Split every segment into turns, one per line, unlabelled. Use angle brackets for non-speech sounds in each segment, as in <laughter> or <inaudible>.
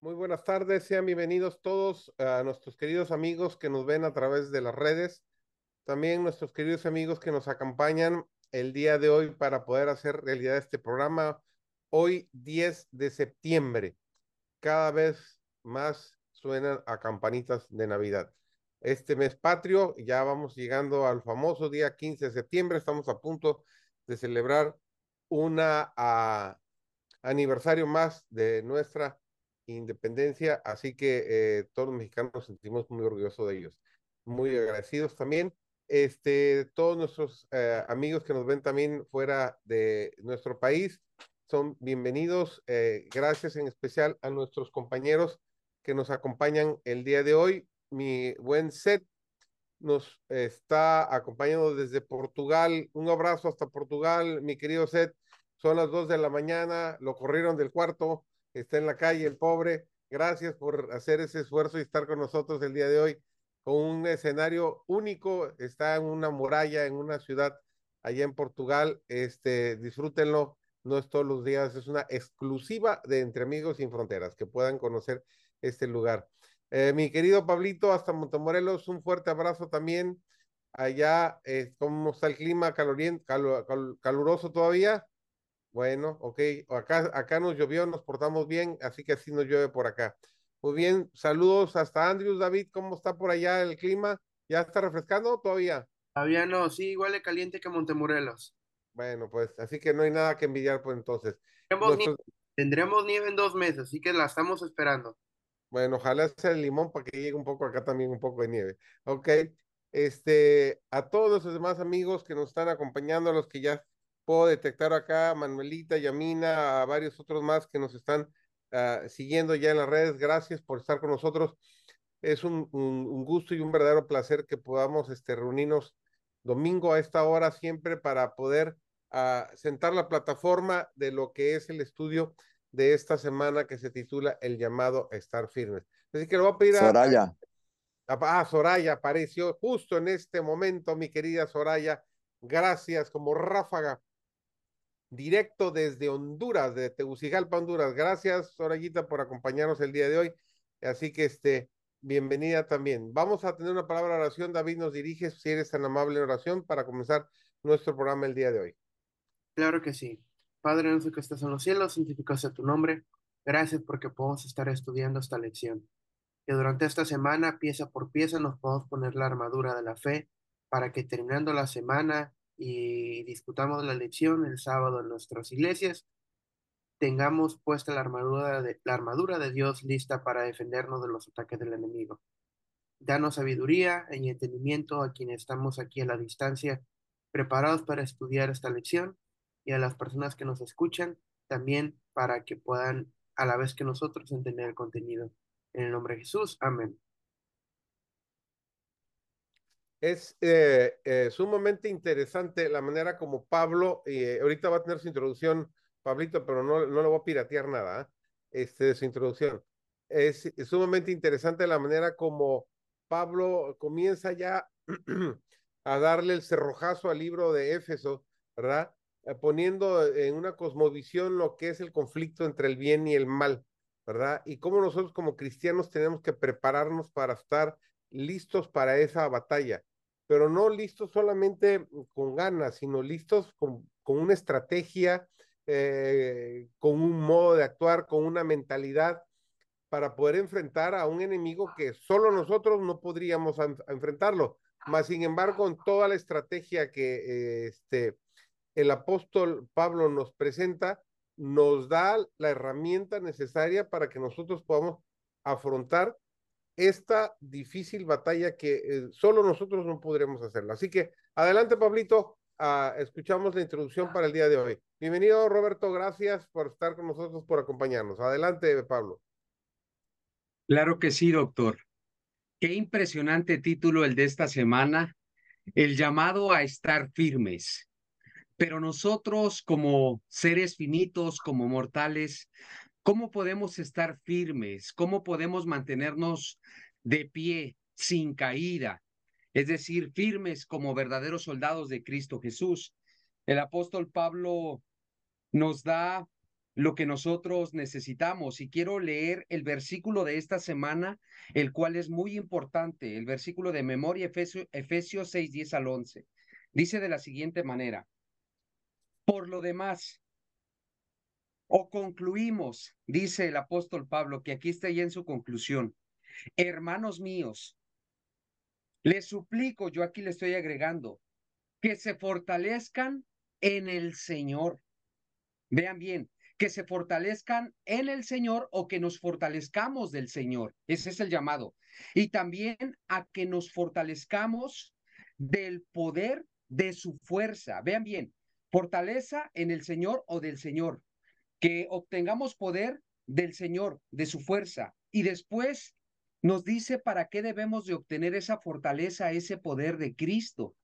Muy buenas tardes, sean bienvenidos todos a nuestros queridos amigos que nos ven a través de las redes, también nuestros queridos amigos que nos acompañan el día de hoy para poder hacer realidad este programa. Hoy 10 de septiembre, cada vez más suenan a campanitas de Navidad. Este mes patrio, ya vamos llegando al famoso día 15 de septiembre, estamos a punto de celebrar una uh, aniversario más de nuestra independencia, así que eh, todos los mexicanos nos sentimos muy orgullosos de ellos, muy agradecidos también. Este, todos nuestros eh, amigos que nos ven también fuera de nuestro país son bienvenidos. Eh, gracias en especial a nuestros compañeros que nos acompañan el día de hoy. Mi buen set nos está acompañando desde Portugal. Un abrazo hasta Portugal, mi querido Seth. Son las dos de la mañana, lo corrieron del cuarto está en la calle, el pobre. Gracias por hacer ese esfuerzo y estar con nosotros el día de hoy con un escenario único. Está en una muralla, en una ciudad allá en Portugal. Este, disfrútenlo. No es todos los días, es una exclusiva de Entre Amigos Sin Fronteras, que puedan conocer este lugar. Eh, mi querido Pablito, hasta Montemorelos, un fuerte abrazo también. Allá, eh, ¿cómo está el clima? ¿Caluroso todavía? Bueno, ok. Acá, acá nos llovió, nos portamos bien, así que así nos llueve por acá. Muy bien, saludos hasta Andrews, David, ¿cómo está por allá el clima? ¿Ya está refrescando todavía?
Todavía no, sí, igual de caliente que Montemorelos.
Bueno, pues así que no hay nada que envidiar pues entonces.
Tendremos, Nuestros... nieve, tendremos nieve en dos meses, así que la estamos esperando.
Bueno, ojalá sea el limón para que llegue un poco acá también un poco de nieve. Ok, este, a todos nuestros demás amigos que nos están acompañando, a los que ya puedo detectar acá a Manuelita, Yamina, a varios otros más que nos están uh, siguiendo ya en las redes. Gracias por estar con nosotros. Es un, un, un, gusto y un verdadero placer que podamos este, reunirnos domingo a esta hora siempre para poder uh, sentar la plataforma de lo que es el estudio de esta semana que se titula El llamado a estar firmes. Así que lo voy a pedir a
Soraya.
Ah, Soraya apareció justo en este momento, mi querida Soraya. Gracias, como ráfaga directo desde Honduras, de Tegucigalpa, Honduras. Gracias, Sorayita, por acompañarnos el día de hoy. Así que, este, bienvenida también. Vamos a tener una palabra de oración. David, nos dirige, si eres tan amable oración, para comenzar nuestro programa el día de hoy.
Claro que sí. Padre nuestro que estás en los cielos, santificado sea tu nombre. Gracias porque podemos estar estudiando esta lección. Que durante esta semana, pieza por pieza, nos podamos poner la armadura de la fe para que terminando la semana y discutamos la lección el sábado en nuestras iglesias, tengamos puesta la armadura de, la armadura de Dios lista para defendernos de los ataques del enemigo. Danos sabiduría y entendimiento a quienes estamos aquí a la distancia, preparados para estudiar esta lección, y a las personas que nos escuchan también para que puedan, a la vez que nosotros, entender el contenido. En el nombre de Jesús, amén
es eh, eh, sumamente interesante la manera como Pablo, eh, ahorita va a tener su introducción, Pablito, pero no, no le voy a piratear nada, ¿eh? este, de su introducción. Es, es, sumamente interesante la manera como Pablo comienza ya <clears throat> a darle el cerrojazo al libro de Éfeso, ¿verdad? poniendo en una cosmovisión lo que es el conflicto entre el bien y el mal, ¿verdad? Y cómo nosotros como cristianos tenemos que prepararnos para estar listos para esa batalla pero no listos solamente con ganas, sino listos con, con una estrategia, eh, con un modo de actuar, con una mentalidad para poder enfrentar a un enemigo que solo nosotros no podríamos enfrentarlo. Más sin embargo, en toda la estrategia que este, el apóstol Pablo nos presenta, nos da la herramienta necesaria para que nosotros podamos afrontar esta difícil batalla que eh, solo nosotros no podremos hacerlo. Así que adelante, Pablito, uh, escuchamos la introducción para el día de hoy. Bienvenido, Roberto, gracias por estar con nosotros, por acompañarnos. Adelante, Pablo.
Claro que sí, doctor. Qué impresionante título el de esta semana, el llamado a estar firmes. Pero nosotros como seres finitos, como mortales, ¿Cómo podemos estar firmes? ¿Cómo podemos mantenernos de pie, sin caída? Es decir, firmes como verdaderos soldados de Cristo Jesús. El apóstol Pablo nos da lo que nosotros necesitamos. Y quiero leer el versículo de esta semana, el cual es muy importante, el versículo de memoria, Efesios, Efesios 6, 10 al 11. Dice de la siguiente manera, por lo demás, o concluimos, dice el apóstol Pablo, que aquí está ya en su conclusión, hermanos míos, les suplico, yo aquí le estoy agregando, que se fortalezcan en el Señor. Vean bien, que se fortalezcan en el Señor o que nos fortalezcamos del Señor. Ese es el llamado. Y también a que nos fortalezcamos del poder de su fuerza. Vean bien, fortaleza en el Señor o del Señor. Que obtengamos poder del Señor, de su fuerza. Y después nos dice para qué debemos de obtener esa fortaleza, ese poder de Cristo.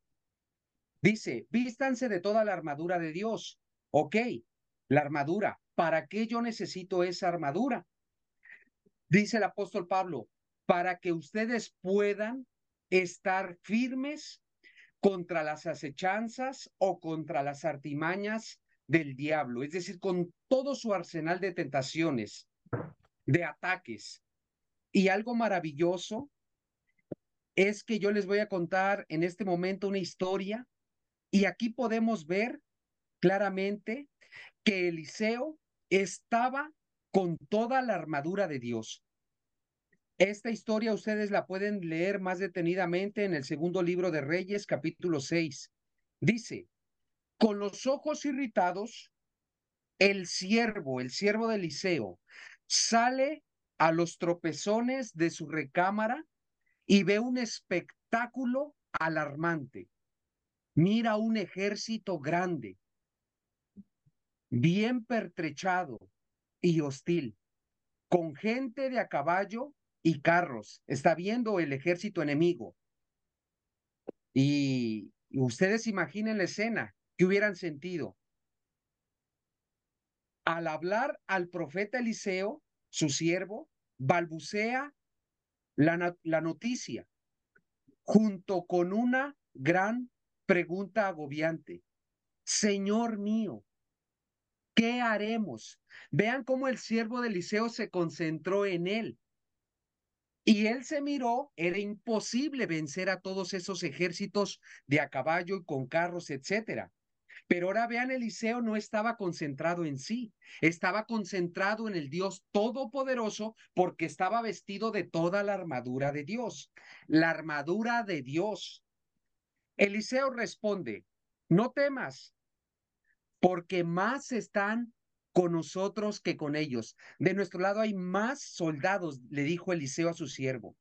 Dice, vístanse de toda la armadura de Dios. Ok, la armadura. ¿Para qué yo necesito esa armadura? Dice el apóstol Pablo, para que ustedes puedan estar firmes contra las acechanzas o contra las artimañas del diablo, es decir, con todo su arsenal de tentaciones, de ataques. Y algo maravilloso es que yo les voy a contar en este momento una historia y aquí podemos ver claramente que Eliseo estaba con toda la armadura de Dios. Esta historia ustedes la pueden leer más detenidamente en el segundo libro de Reyes, capítulo 6. Dice, con los ojos irritados, el siervo, el siervo de Eliseo, sale a los tropezones de su recámara y ve un espectáculo alarmante. Mira un ejército grande bien pertrechado y hostil, con gente de a caballo y carros. Está viendo el ejército enemigo. Y, ustedes imaginen la escena que hubieran sentido. Al hablar al profeta Eliseo, su siervo, balbucea la, la noticia junto con una gran pregunta agobiante. Señor mío, ¿Qué haremos? Vean cómo el siervo de Eliseo se concentró en él. Y él se miró, era imposible vencer a todos esos ejércitos de a caballo y con carros, etcétera. Pero ahora vean, Eliseo no estaba concentrado en sí, estaba concentrado en el Dios Todopoderoso porque estaba vestido de toda la armadura de Dios, la armadura de Dios. Eliseo responde, no temas, porque más están con nosotros que con ellos. De nuestro lado hay más soldados, le dijo Eliseo a su siervo.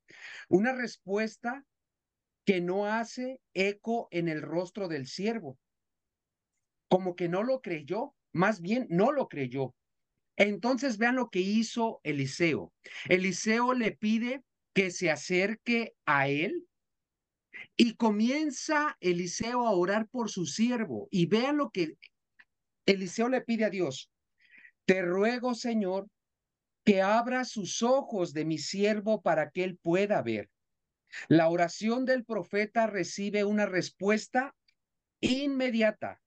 Una respuesta que no hace eco en el rostro del siervo, como que no lo creyó, más bien no lo creyó. Entonces vean lo que hizo Eliseo. Eliseo le pide que se acerque a él y comienza Eliseo a orar por su siervo. Y vean lo que Eliseo le pide a Dios, te ruego, Señor, que abra sus ojos de mi siervo para que él pueda ver. La oración del profeta recibe una respuesta inmediata.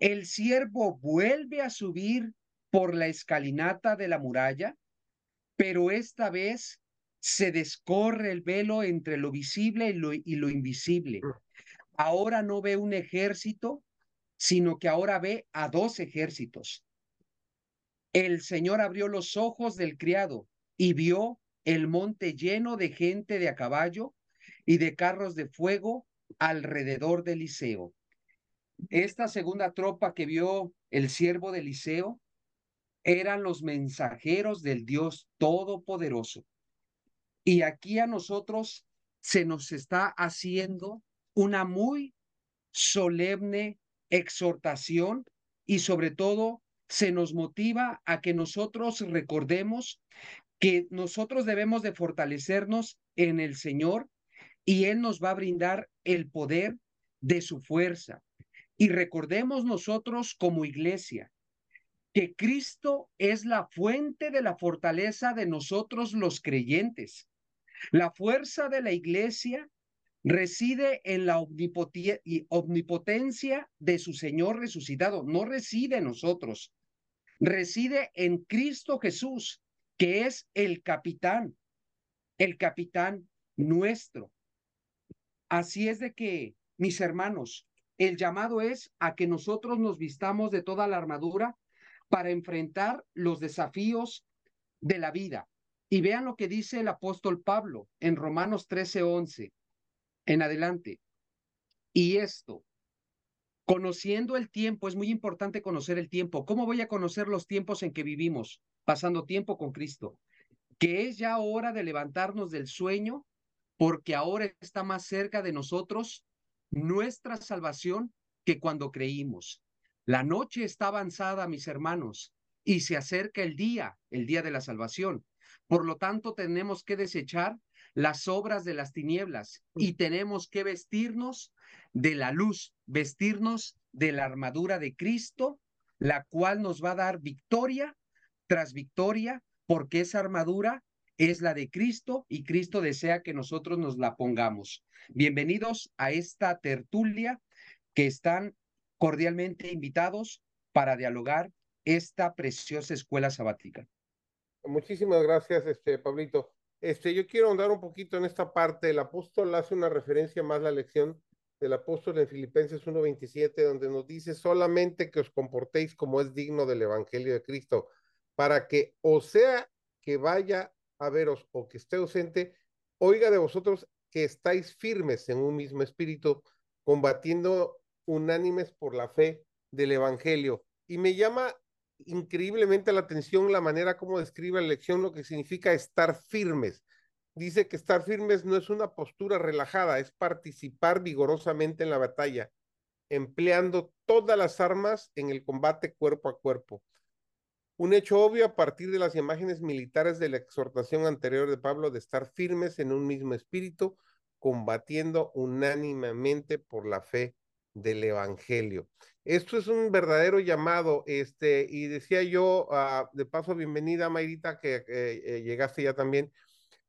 El siervo vuelve a subir por la escalinata de la muralla, pero esta vez se descorre el velo entre lo visible y lo, y lo invisible. Mm. Ahora no ve un ejército, sino que ahora ve a dos ejércitos. El Señor abrió los ojos del criado y vio el monte lleno de gente de a caballo y de carros de fuego alrededor de Eliseo. Esta segunda tropa que vio el siervo de Eliseo eran los mensajeros del Dios Todopoderoso. Y aquí a nosotros se nos está haciendo una muy solemne exhortación y sobre todo se nos motiva a que nosotros recordemos que nosotros debemos de fortalecernos en el Señor y Él nos va a brindar el poder de su fuerza. Y recordemos nosotros como iglesia que Cristo es la fuente de la fortaleza de nosotros los creyentes. La fuerza de la iglesia reside en la omnipotencia de su Señor resucitado, no reside en nosotros. reside en Cristo Jesús, que es el capitán, el capitán nuestro. Así es de que, mis hermanos, el llamado es a que nosotros nos vistamos de toda la armadura para enfrentar los desafíos de la vida. Y vean lo que dice el apóstol Pablo en Romanos 13:11 en adelante. Y esto, conociendo el tiempo, es muy importante conocer el tiempo. ¿Cómo voy a conocer los tiempos en que vivimos? Pasando tiempo con Cristo. Que es ya hora de levantarnos del sueño porque ahora está más cerca de nosotros nuestra salvación que cuando creímos. La noche está avanzada, mis hermanos, y se acerca el día, el día de la salvación. Por lo tanto, tenemos que desechar las obras de las tinieblas y tenemos que vestirnos de la luz, vestirnos de la armadura de Cristo, la cual nos va a dar victoria tras victoria, porque esa armadura es la de Cristo y Cristo desea que nosotros nos la pongamos. Bienvenidos a esta tertulia que están cordialmente invitados para dialogar esta preciosa escuela sabática.
Muchísimas gracias, este Pablito. Este, yo quiero ahondar un poquito en esta parte. El apóstol hace una referencia más a la lección del apóstol en Filipenses 1:27, donde nos dice solamente que os comportéis como es digno del evangelio de Cristo, para que o sea que vaya a veros o que esté ausente, oiga de vosotros que estáis firmes en un mismo espíritu, combatiendo unánimes por la fe del Evangelio. Y me llama increíblemente la atención la manera como describe la lección lo que significa estar firmes. Dice que estar firmes no es una postura relajada, es participar vigorosamente en la batalla, empleando todas las armas en el combate cuerpo a cuerpo. Un hecho obvio a partir de las imágenes militares de la exhortación anterior de Pablo de estar firmes en un mismo espíritu, combatiendo unánimemente por la fe del Evangelio. Esto es un verdadero llamado, este, y decía yo, uh, de paso, bienvenida, Mayrita, que eh, llegaste ya también,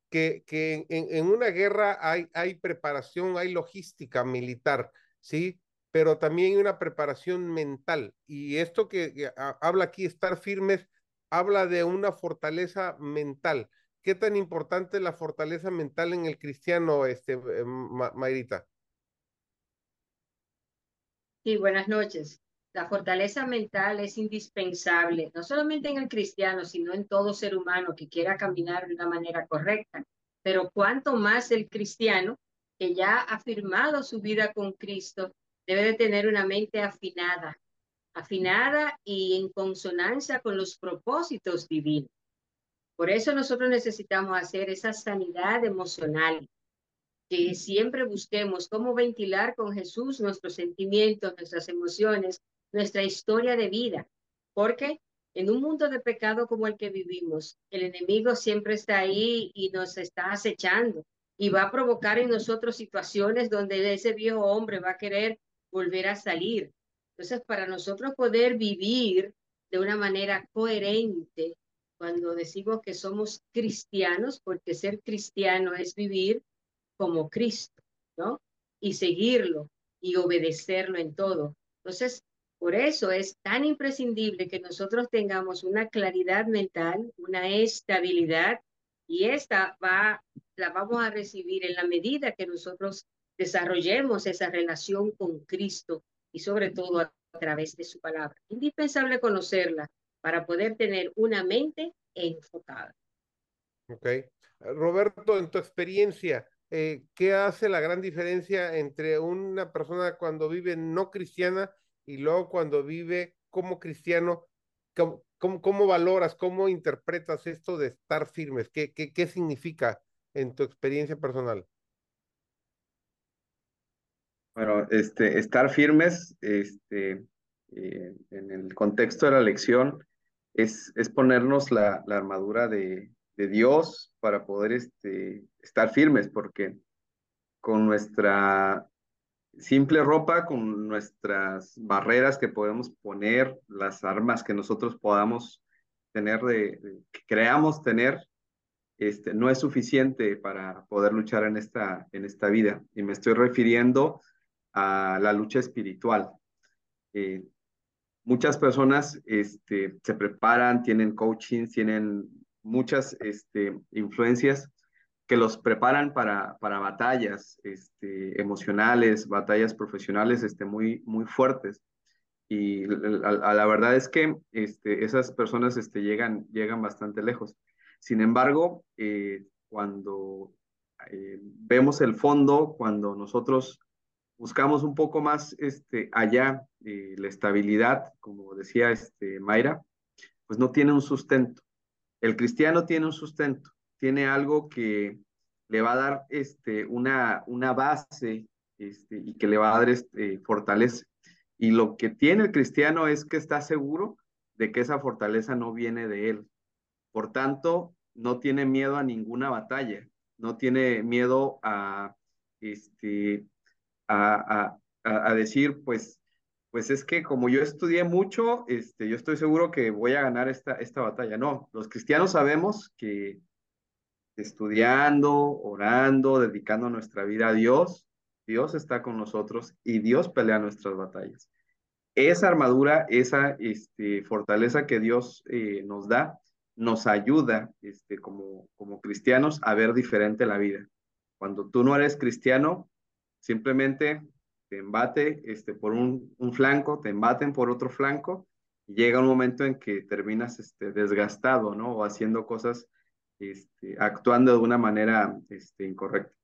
que, que en, en, una guerra hay, hay preparación, hay logística militar, ¿sí? Pero también una preparación mental. Y esto que, habla aquí, estar firmes, habla de una fortaleza mental. ¿Qué tan importante es la fortaleza mental en el cristiano, este, eh, Mayrita?
Sí, buenas noches. La fortaleza mental es indispensable, no solamente en el cristiano, sino en todo ser humano que quiera caminar de una manera correcta. Pero cuanto más el cristiano que ya ha firmado su vida con Cristo, debe de tener una mente afinada, afinada y en consonancia con los propósitos divinos. Por eso nosotros necesitamos hacer esa sanidad emocional, que siempre busquemos cómo ventilar con Jesús nuestros sentimientos, nuestras emociones, nuestra historia de vida, porque en un mundo de pecado como el que vivimos, el enemigo siempre está ahí y nos está acechando y va a provocar en nosotros situaciones donde ese viejo hombre va a querer volver a salir. Entonces, para nosotros poder vivir de una manera coherente, cuando decimos que somos cristianos, porque ser cristiano es vivir como Cristo, ¿no? Y seguirlo y obedecerlo en todo. Entonces, por eso es tan imprescindible que nosotros tengamos una claridad mental, una estabilidad, y esta va, la vamos a recibir en la medida que nosotros desarrollemos esa relación con Cristo y sobre todo a, través de su palabra. Indispensable conocerla para poder tener una mente enfocada.
Ok. Roberto, en tu experiencia, eh, ¿qué hace la gran diferencia entre una persona cuando vive no cristiana y luego cuando vive como cristiano? ¿Cómo, valoras, cómo interpretas esto de estar firmes? ¿Qué, qué, qué significa en tu experiencia personal?
Bueno, este, estar firmes este, eh, en el contexto de la lección es, es ponernos la, la armadura de, de, Dios para poder este, estar firmes, porque con nuestra simple ropa, con nuestras barreras que podemos poner, las armas que nosotros podamos tener, de, que creamos tener, este, no es suficiente para poder luchar en esta, en esta vida. Y me estoy refiriendo a la lucha espiritual. Eh, muchas personas este, se preparan, tienen coaching, tienen muchas este, influencias que los preparan para, para batallas este, emocionales, batallas profesionales este, muy, muy fuertes. Y la verdad es que este, esas personas este, llegan, llegan bastante lejos. Sin embargo, eh, cuando eh, vemos el fondo, cuando nosotros buscamos un poco más este, allá eh, la estabilidad, como decía este, Mayra, pues no tiene un sustento. El cristiano tiene un sustento, tiene algo que le va a dar este, una, una base este, y que le va a dar este, fortaleza. Y lo que tiene el cristiano es que está seguro de que esa fortaleza no viene de él. Por tanto, no tiene miedo a ninguna batalla, no tiene miedo a, este, a, a, decir, pues, pues es que como yo estudié mucho, este, yo estoy seguro que voy a ganar esta, esta batalla. No, los cristianos sabemos que estudiando, orando, dedicando nuestra vida a Dios, Dios está con nosotros y Dios pelea nuestras batallas. Esa armadura, esa este, fortaleza que Dios eh, nos da, nos ayuda este, como, como cristianos a ver diferente la vida. Cuando tú no eres cristiano, simplemente te embate este, por un, un flanco, te embaten por otro flanco, y llega un momento en que terminas este, desgastado, ¿no? O haciendo cosas, este, actuando de una manera este, incorrecta.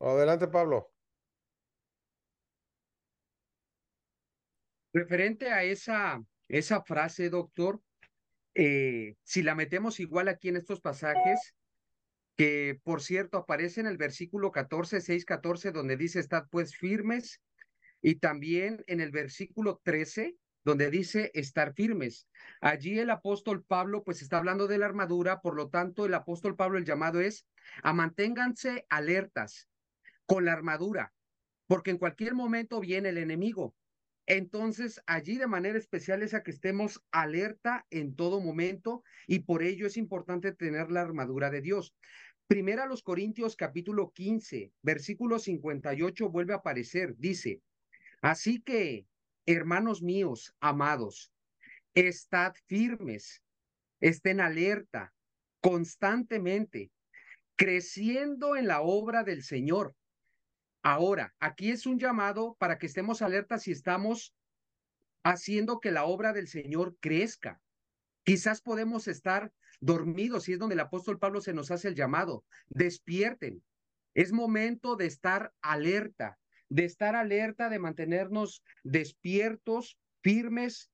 Adelante, Pablo.
Referente a esa, esa frase, doctor, eh, si la metemos igual aquí en estos pasajes, que por cierto aparece en el versículo 14, 6, 14, donde dice, estad pues firmes, y también en el versículo 13, donde dice estar firmes. Allí el apóstol Pablo pues está hablando de la armadura, por lo tanto el apóstol Pablo el llamado es a manténganse alertas con la armadura, porque en cualquier momento viene el enemigo. Entonces, allí de manera especial es a que estemos alerta en todo momento y por ello es importante tener la armadura de Dios. Primera los Corintios capítulo 15, versículo 58 vuelve a aparecer, dice, así que, hermanos míos, amados, estad firmes, estén alerta constantemente, creciendo en la obra del Señor Ahora, aquí es un llamado para que estemos alertas y estamos haciendo que la obra del Señor crezca. Quizás podemos estar dormidos y es donde el apóstol Pablo se nos hace el llamado. Despierten. Es momento de estar alerta, de estar alerta, de mantenernos despiertos, firmes,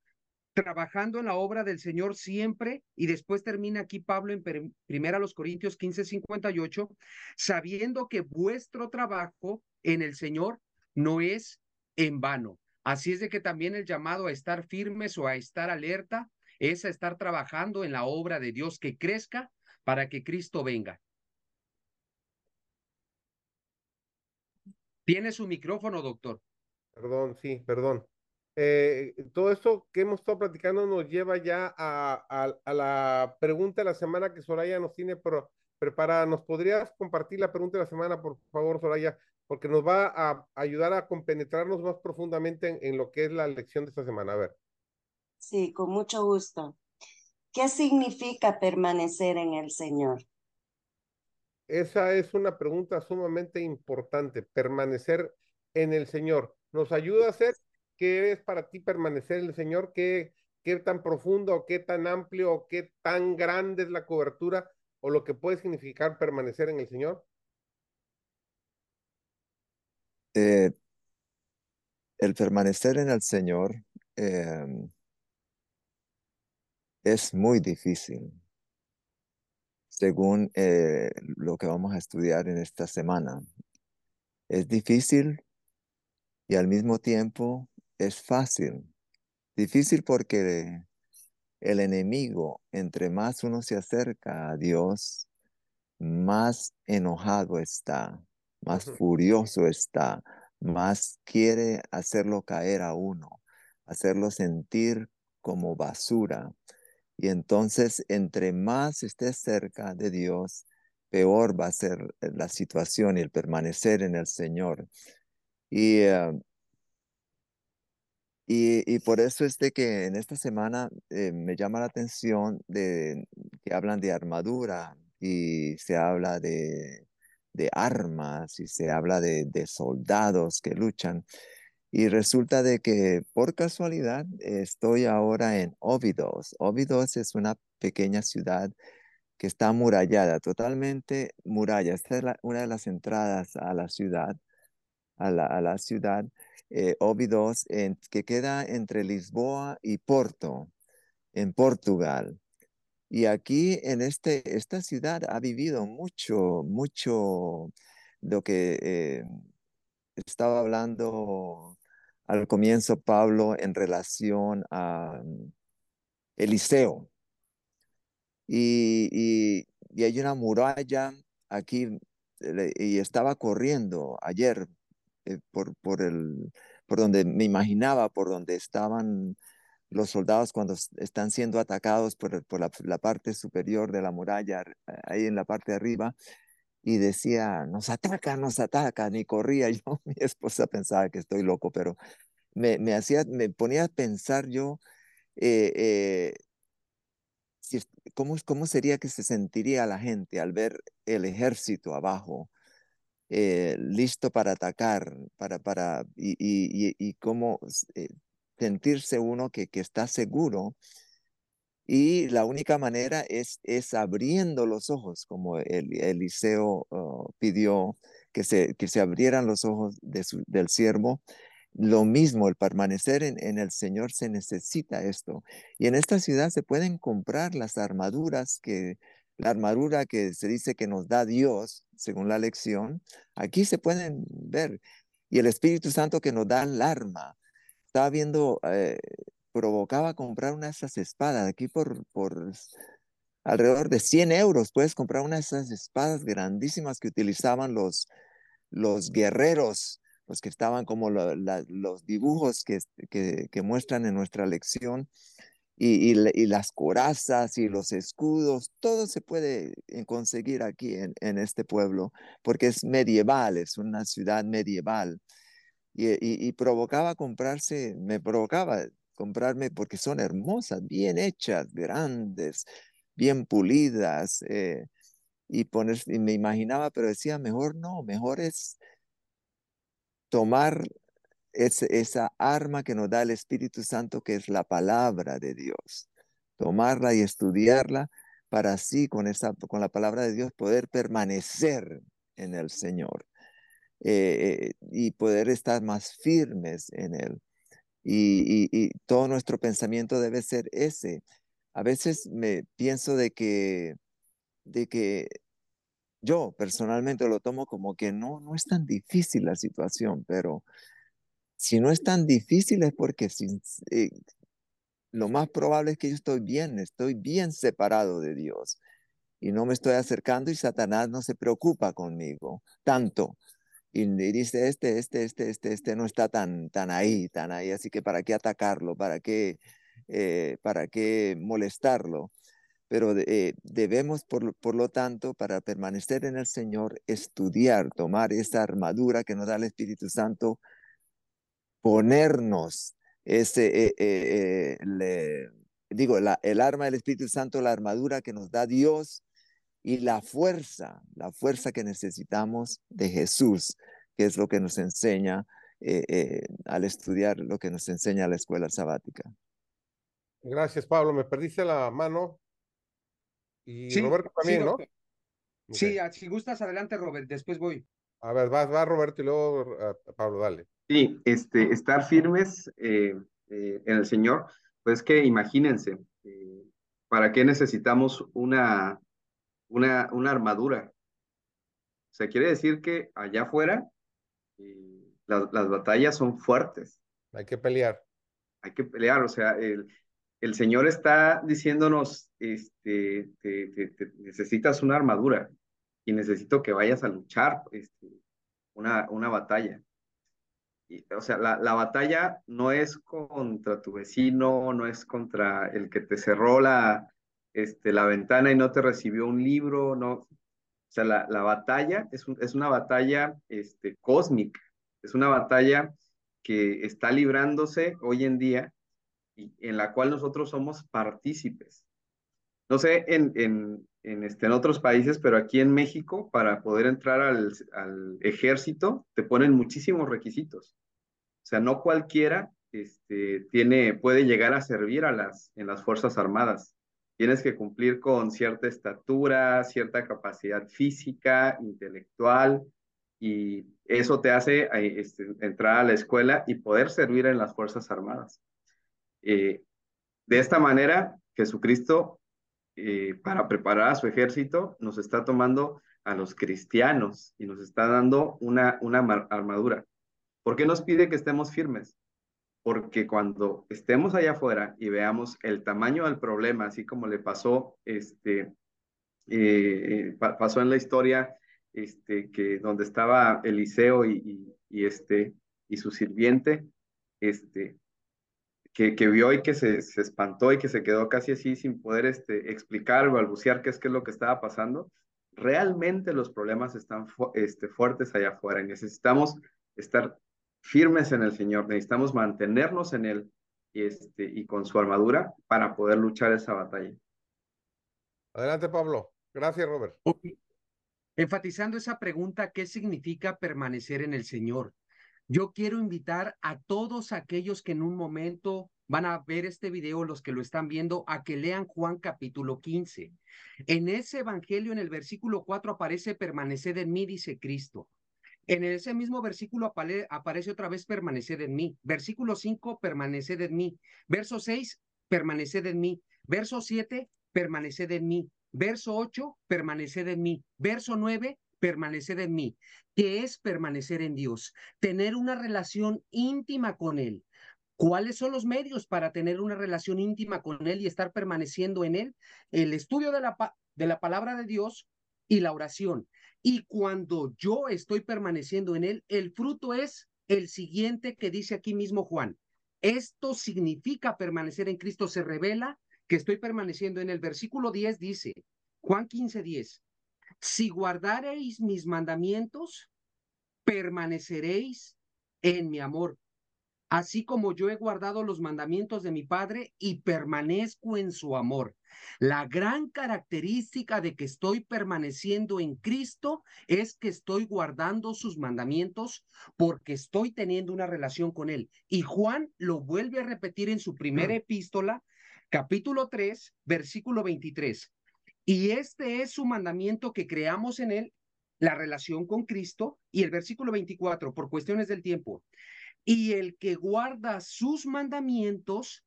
trabajando en la obra del Señor siempre, y después termina aquí Pablo en primera los Corintios 15, 58, sabiendo que vuestro trabajo en el Señor no es en vano. Así es de que también el llamado a estar firmes o a estar alerta es a estar trabajando en la obra de Dios que crezca para que Cristo venga. Tiene su micrófono, doctor.
Perdón, sí, perdón. Eh, todo esto que hemos estado platicando nos lleva ya a, la pregunta de la semana que Soraya nos tiene preparada. ¿Nos podrías compartir la pregunta de la semana, por favor, Soraya? Porque nos va a ayudar a compenetrarnos más profundamente en, lo que es la lección de esta semana. A ver.
Sí, con mucho gusto. ¿Qué significa permanecer en el Señor?
Esa es una pregunta sumamente importante, permanecer en el Señor. Nos ayuda a hacer ¿Qué es para ti permanecer en el Señor? ¿Qué, qué tan profundo, qué tan amplio, o qué tan grande es la cobertura o lo que puede significar permanecer en el Señor?
Eh, el permanecer en el Señor em, es muy difícil, según eh, lo que vamos a estudiar en esta semana. Es difícil y al mismo tiempo es fácil. Difícil porque el enemigo, entre más uno se acerca a Dios, más enojado está, más furioso está, más quiere hacerlo caer a uno, hacerlo sentir como basura. Y entonces, entre más esté cerca de Dios, peor va a ser la situación y el permanecer en el Señor. Y eh, Y, por eso es de que en esta semana eh, me llama la atención de que hablan de armadura y se habla de, de armas y se habla de, de, soldados que luchan. Y resulta de que por casualidad estoy ahora en Óbidos. Óbidos es una pequeña ciudad que está amurallada, totalmente muralla. Esta es una de las entradas a la ciudad, a la, a la ciudad eh, que queda entre Lisboa y Porto, en Portugal. Y aquí en este, esta ciudad ha vivido mucho, mucho lo que eh, estaba hablando al comienzo Pablo en relación a mm, Eliseo. Y, y, y hay una muralla aquí y estaba corriendo ayer eh, por, por, el, por donde me imaginaba, por donde estaban los soldados cuando están siendo atacados por, por la, parte superior de la muralla, ahí en la parte de arriba, y decía, nos atacan, nos atacan, y corría <laughs> yo, mi esposa pensaba que estoy loco, pero me, me hacía, me ponía a pensar yo, eh, eh, ¿cómo, ¿cómo sería que se sentiría la gente al ver el ejército abajo? Eh, listo para atacar, para, para, y, y, cómo eh, sentirse uno que, que está seguro. Y la única manera es, es abriendo los ojos, como el, Eliseo oh, pidió que se, que se abrieran los ojos de del siervo. Lo mismo, el permanecer en, en, el Señor se necesita esto. Y en esta ciudad se pueden comprar las armaduras que la armadura que se dice que nos da Dios, según la lección, aquí se pueden ver. Y el Espíritu Santo que nos da el arma. Estaba viendo, eh, provocaba comprar una de esas espadas. Aquí por, por alrededor de 100 euros puedes comprar una de esas espadas grandísimas que utilizaban los, los guerreros, los que estaban como los dibujos que, que, que muestran en nuestra lección y, las corazas y los escudos, todo se puede eh, conseguir aquí en, en, este pueblo, porque es medieval, es una ciudad medieval. Y, provocaba comprarse, me provocaba comprarme porque son hermosas, bien hechas, grandes, bien pulidas. Eh, y, poner, y me imaginaba, pero decía, mejor no, mejor es tomar es esa arma que nos da el Espíritu Santo, que es la palabra de Dios. Tomarla y estudiarla para así con, esa, con la palabra de Dios poder permanecer en el Señor eh, y poder estar más firmes en Él. Y, y, todo nuestro pensamiento debe ser ese. A veces me pienso de que, de que yo personalmente lo tomo como que no, no es tan difícil la situación, pero si no es tan difícil es porque eh, lo más probable es que yo estoy bien, estoy bien separado de Dios y no me estoy acercando y Satanás no se preocupa conmigo tanto. Y, dice, este, este, este, este, este no está tan, tan ahí, tan ahí, así que para qué atacarlo, para qué, eh, para qué molestarlo. Pero eh, debemos, por, por lo tanto, para permanecer en el Señor, estudiar, tomar esa armadura que nos da el Espíritu Santo ponernos ese, eh, eh, eh, digo, el arma del Espíritu Santo, la armadura que nos da Dios y la fuerza, la fuerza que necesitamos de Jesús, que es lo que nos enseña al estudiar, lo que nos enseña la escuela sabática.
Gracias, Pablo. Me perdiste la mano. Y Roberto también, ¿no?
Sí, ah, si gustas, adelante, Robert, después voy.
A ver, va, va Roberto y luego Pablo, dale.
Sí, este, estar firmes eh, eh, en el Señor, pues que imagínense, eh, ¿para qué necesitamos una, una, una armadura? O sea, quiere decir que allá afuera las, las batallas son fuertes.
Hay que pelear.
Hay que pelear, o sea, el, el Señor está diciéndonos, este, te, necesitas una armadura y necesito que vayas a luchar este, una, una batalla o sea, la, la, batalla no es contra tu vecino, no es contra el que te cerró la, este, la ventana y no te recibió un libro, no. O sea, la, la batalla es, es una batalla este, cósmica, es una batalla que está librándose hoy en día y en la cual nosotros somos partícipes. No sé en, en, en, este, en otros países, pero aquí en México, para poder entrar al, al ejército, te ponen muchísimos requisitos. O sea, no cualquiera este, tiene, puede llegar a servir a las, en las Fuerzas Armadas. Tienes que cumplir con cierta estatura, cierta capacidad física, intelectual, y eso te hace eh, este, entrar a la escuela y poder servir en las Fuerzas Armadas. Eh, de esta manera, Jesucristo, eh, para preparar a su ejército, nos está tomando a los cristianos y nos está dando una, una armadura. ¿Por qué nos pide que estemos firmes? Porque cuando estemos allá afuera y veamos el tamaño del problema, así como le pasó, este, pasó en la historia este, que donde estaba Eliseo y, y, este, y su sirviente, este, que, que vio y que se, se, espantó y que se quedó casi así sin poder este, explicar o balbucear qué es, qué es lo que estaba pasando, realmente los problemas están este, fuertes allá afuera y necesitamos estar firmes en el Señor, necesitamos mantenernos en Él y, este, y con su armadura para poder luchar esa batalla.
Adelante, Pablo. Gracias, Robert.
Okay. Enfatizando esa pregunta, ¿qué significa permanecer en el Señor? Yo quiero invitar a todos aquellos que en un momento van a ver este video, los que lo están viendo, a que lean Juan capítulo 15. En ese evangelio, en el versículo 4, aparece permanecer en mí, dice Cristo. En ese mismo versículo apare aparece otra vez permanecer en mí. Versículo 5, permanecer en mí. Verso 6, permanecer en mí. Verso 7, permanecer en mí. Verso 8, permanecer en mí. Verso 9, permanecer en mí. ¿Qué es permanecer en Dios? Tener una relación íntima con Él. ¿Cuáles son los medios para tener una relación íntima con Él y estar permaneciendo en Él? El estudio de la, de la palabra de Dios y la oración. Y cuando yo estoy permaneciendo en Él, el fruto es el siguiente que dice aquí mismo Juan. Esto significa permanecer en Cristo, se revela que estoy permaneciendo en el versículo 10 dice, Juan 15, 10, si guardareis mis mandamientos, permaneceréis en mi amor, así como yo he guardado los mandamientos de mi Padre y permanezco en su amor. La gran característica de que estoy permaneciendo en Cristo es que estoy guardando sus mandamientos porque estoy teniendo una relación con Él. Y Juan lo vuelve a repetir en su primera epístola capítulo 3, versículo 23. Y este es su mandamiento que creamos en él, la relación con Cristo, y el versículo 24, por cuestiones del tiempo. Y el que guarda sus mandamientos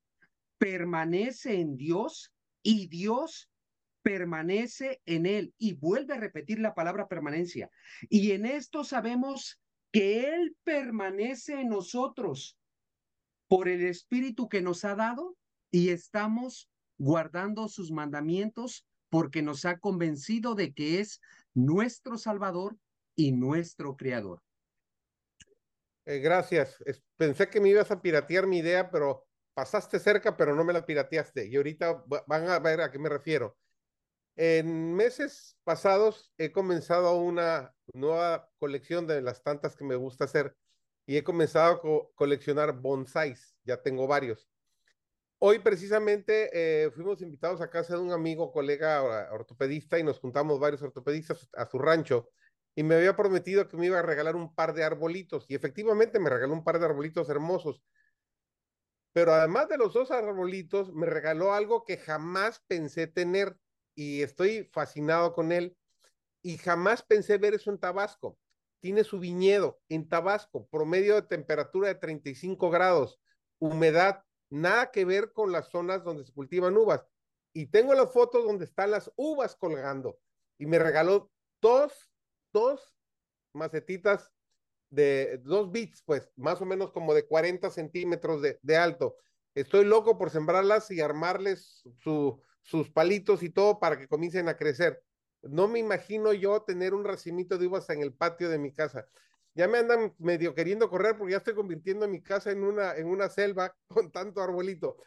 permanece en Dios y Dios permanece en él. Y vuelve a repetir la palabra permanencia. Y en esto sabemos que Él permanece en nosotros por el Espíritu que nos ha dado y estamos guardando sus mandamientos porque nos ha convencido de que es nuestro Salvador y nuestro Creador.
Eh, gracias. Pensé que me ibas a piratear mi idea, pero pasaste cerca, pero no me la pirateaste. Y ahorita van a ver a qué me refiero. En meses pasados he comenzado una nueva colección de las tantas que me gusta hacer y he comenzado a co coleccionar bonsáis. Ya tengo varios. Hoy precisamente eh, fuimos invitados a casa de un amigo, colega ortopedista y nos juntamos varios ortopedistas a su rancho y me había prometido que me iba a regalar un par de arbolitos y efectivamente me regaló un par de arbolitos hermosos. Pero además de los dos arbolitos, me regaló algo que jamás pensé tener y estoy fascinado con él y jamás pensé ver eso en Tabasco. Tiene su viñedo en Tabasco, promedio de temperatura de 35 grados, humedad nada que ver con las zonas donde se cultivan uvas. Y tengo las fotos donde están las uvas colgando. Y me regaló dos, dos macetitas de dos bits, pues más o menos como de 40 centímetros de, alto. Estoy loco por sembrarlas y armarles su, sus palitos y todo para que comiencen a crecer. No me imagino yo tener un racimito de uvas en el patio de mi casa ya me andan medio queriendo correr porque ya estoy convirtiendo mi casa en una, en una selva <laughs> con tanto arbolito.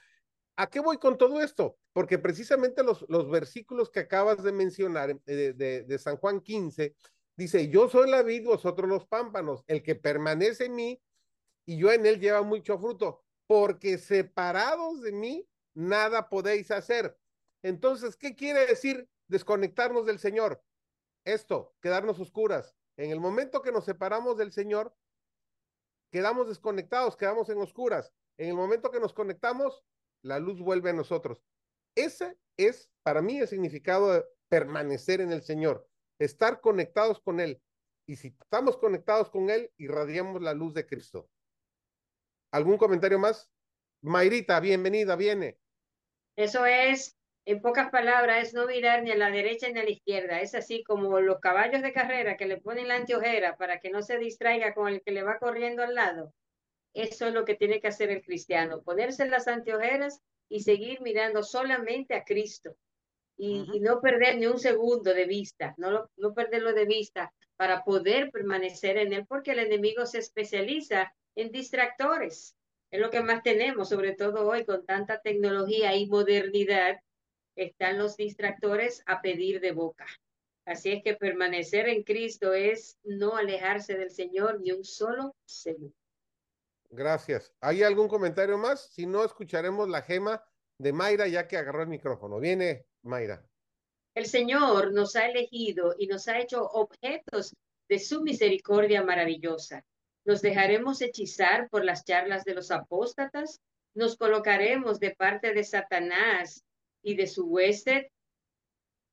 ¿A qué voy con todo esto? Porque precisamente los, los versículos que acabas de mencionar eh, de, de, San Juan 15, dice, yo soy la vid, vosotros los pámpanos, el que permanece en mí y yo en él lleva mucho fruto, porque separados de mí, nada podéis hacer. Entonces, ¿qué quiere decir desconectarnos del Señor? Esto, quedarnos oscuras. En el momento que nos separamos del Señor, quedamos desconectados, quedamos en oscuras. En el momento que nos conectamos, la luz vuelve a nosotros. Ese es para mí el significado de permanecer en el Señor, estar conectados con Él. Y si estamos conectados con Él, irradiamos la luz de Cristo. ¿Algún comentario más? Mayrita, bienvenida, viene.
Eso es, en pocas palabras, es no mirar ni a la derecha ni a la izquierda. Es así como los caballos de carrera que le ponen la anteojera para que no se distraiga con el que le va corriendo al lado. Eso es lo que tiene que hacer el cristiano, ponerse las anteojeras y seguir mirando solamente a Cristo y, no perder ni un segundo de vista, no, no perderlo de vista para poder permanecer en él, porque el enemigo se especializa en distractores. Es lo que más tenemos, sobre todo hoy con tanta tecnología y modernidad, están los distractores a pedir de boca. Así es que permanecer en Cristo es no alejarse del Señor ni un solo segundo.
Gracias. ¿Hay algún comentario más? Si no, escucharemos la gema de Mayra ya que agarró el micrófono. Viene Mayra.
El Señor nos ha elegido y nos ha hecho objetos de su misericordia maravillosa. ¿Nos dejaremos hechizar por las charlas de los apóstatas? ¿Nos colocaremos de parte de Satanás y de su huésped?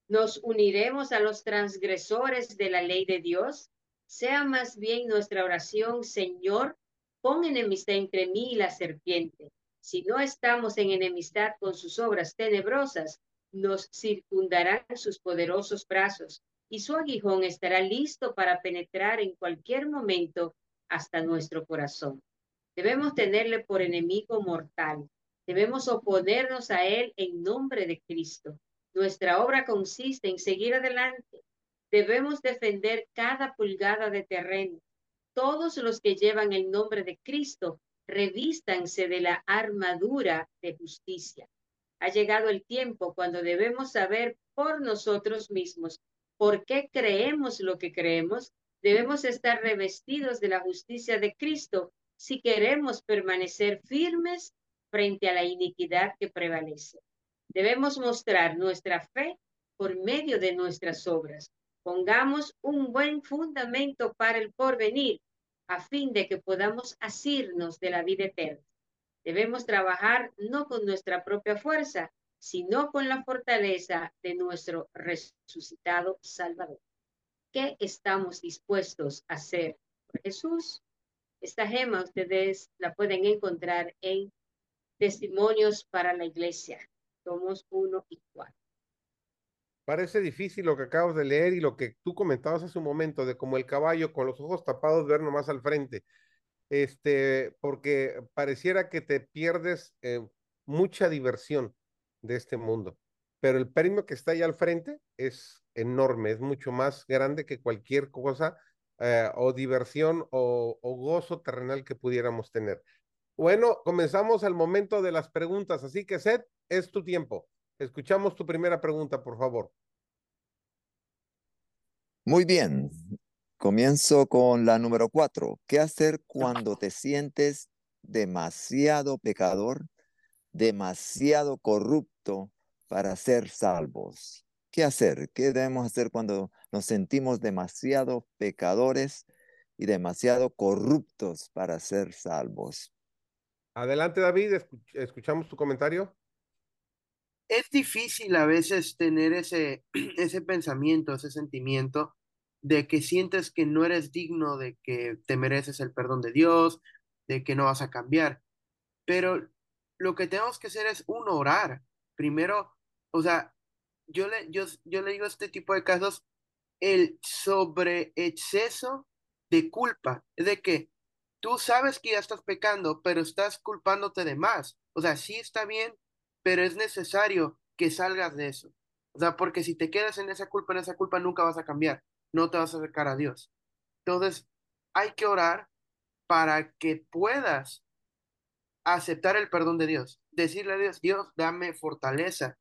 ¿Nos uniremos a los transgresores de la ley de Dios? Sea más bien nuestra oración, Señor, pon enemistad entre mí y la serpiente. Si no estamos en enemistad con sus obras tenebrosas, nos circundarán sus poderosos brazos y su aguijón estará listo para penetrar en cualquier momento hasta nuestro corazón. Debemos tenerle por enemigo mortal. Debemos oponernos a él en nombre de Cristo. Nuestra obra consiste en seguir adelante. Debemos defender cada pulgada de terreno. Todos los que llevan el nombre de Cristo, revístanse de la armadura de justicia. Ha llegado el tiempo cuando debemos saber por nosotros mismos por qué creemos lo que creemos Debemos estar revestidos de la justicia de Cristo si queremos permanecer firmes frente a la iniquidad que prevalece. Debemos mostrar nuestra fe por medio de nuestras obras. Pongamos un buen fundamento para el porvenir a fin de que podamos asirnos de la vida eterna. Debemos trabajar no con nuestra propia fuerza, sino con la fortaleza de nuestro resucitado Salvador. ¿Qué estamos dispuestos a hacer por Jesús? Esta gema ustedes la pueden encontrar en Testimonios para la Iglesia, tomos 1 y 4.
Parece difícil lo que acabas de leer y lo que tú comentabas hace un momento, de como el caballo con los ojos tapados ver nomás al frente, este, porque pareciera que te pierdes eh, mucha diversión de este mundo, pero el premio que está ahí al frente es enorme, es mucho más grande que cualquier cosa eh, o diversión o, gozo terrenal que pudiéramos tener. Bueno, comenzamos al momento de las preguntas, así que Seth, es tu tiempo. Escuchamos tu primera pregunta, por favor.
Muy bien. Comienzo con la número cuatro. ¿Qué hacer cuando te sientes demasiado pecador, demasiado corrupto para ser salvos? ¿Qué hacer? ¿Qué debemos hacer cuando nos sentimos demasiado pecadores y demasiado corruptos para ser salvos?
Adelante, David, escuchamos tu comentario.
Es difícil a veces tener ese, <clears throat> ese pensamiento, ese sentimiento de que sientes que no eres digno, de que te mereces el perdón de Dios, de que no vas a cambiar. Pero lo que tenemos que hacer es uno orar. Primero, o sea, yo le, yo, yo le digo a este tipo de casos el sobre exceso de culpa. De que tú sabes que ya estás pecando, pero estás culpándote de más. O sea, sí está bien, pero es necesario que salgas de eso. O sea, porque si te quedas en esa culpa, en esa culpa nunca vas a cambiar, no te vas a acercar a Dios. Entonces, hay que orar para que puedas aceptar el perdón de Dios. Decirle a Dios, Dios, dame fortaleza,